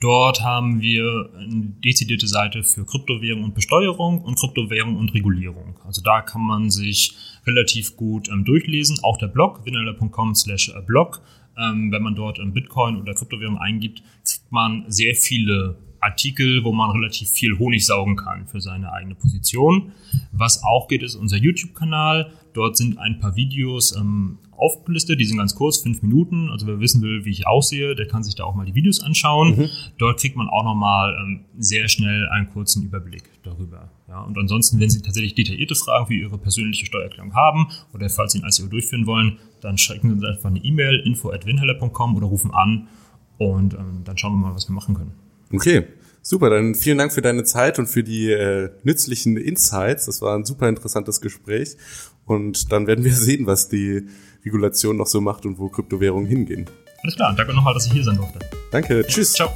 Dort haben wir eine dezidierte Seite für Kryptowährung und Besteuerung und Kryptowährung und Regulierung. Also da kann man sich relativ gut ähm, durchlesen. Auch der Blog, winnerler.com slash blog. Ähm, wenn man dort ähm, Bitcoin oder Kryptowährung eingibt, kriegt man sehr viele Artikel, wo man relativ viel Honig saugen kann für seine eigene Position. Was auch geht, ist unser YouTube-Kanal. Dort sind ein paar Videos ähm, aufgelistet, die sind ganz kurz, fünf Minuten. Also wer wissen will, wie ich aussehe, der kann sich da auch mal die Videos anschauen. Mhm. Dort kriegt man auch nochmal ähm, sehr schnell einen kurzen Überblick darüber. Ja, und ansonsten, wenn Sie tatsächlich detaillierte Fragen für Ihre persönliche Steuererklärung haben oder falls Sie ein ICO durchführen wollen, dann schicken Sie uns einfach eine E-Mail info at winheller.com oder rufen an und ähm, dann schauen wir mal, was wir machen können. Okay, super. Dann vielen Dank für deine Zeit und für die äh, nützlichen Insights. Das war ein super interessantes Gespräch. Und dann werden wir sehen, was die Regulation noch so macht und wo Kryptowährungen hingehen. Alles klar. Danke nochmal, dass ich hier sein durfte. Danke. Ja, Tschüss. Ciao.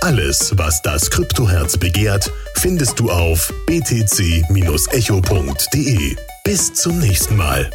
Alles, was das Kryptoherz begehrt, findest du auf btc-echo.de. Bis zum nächsten Mal.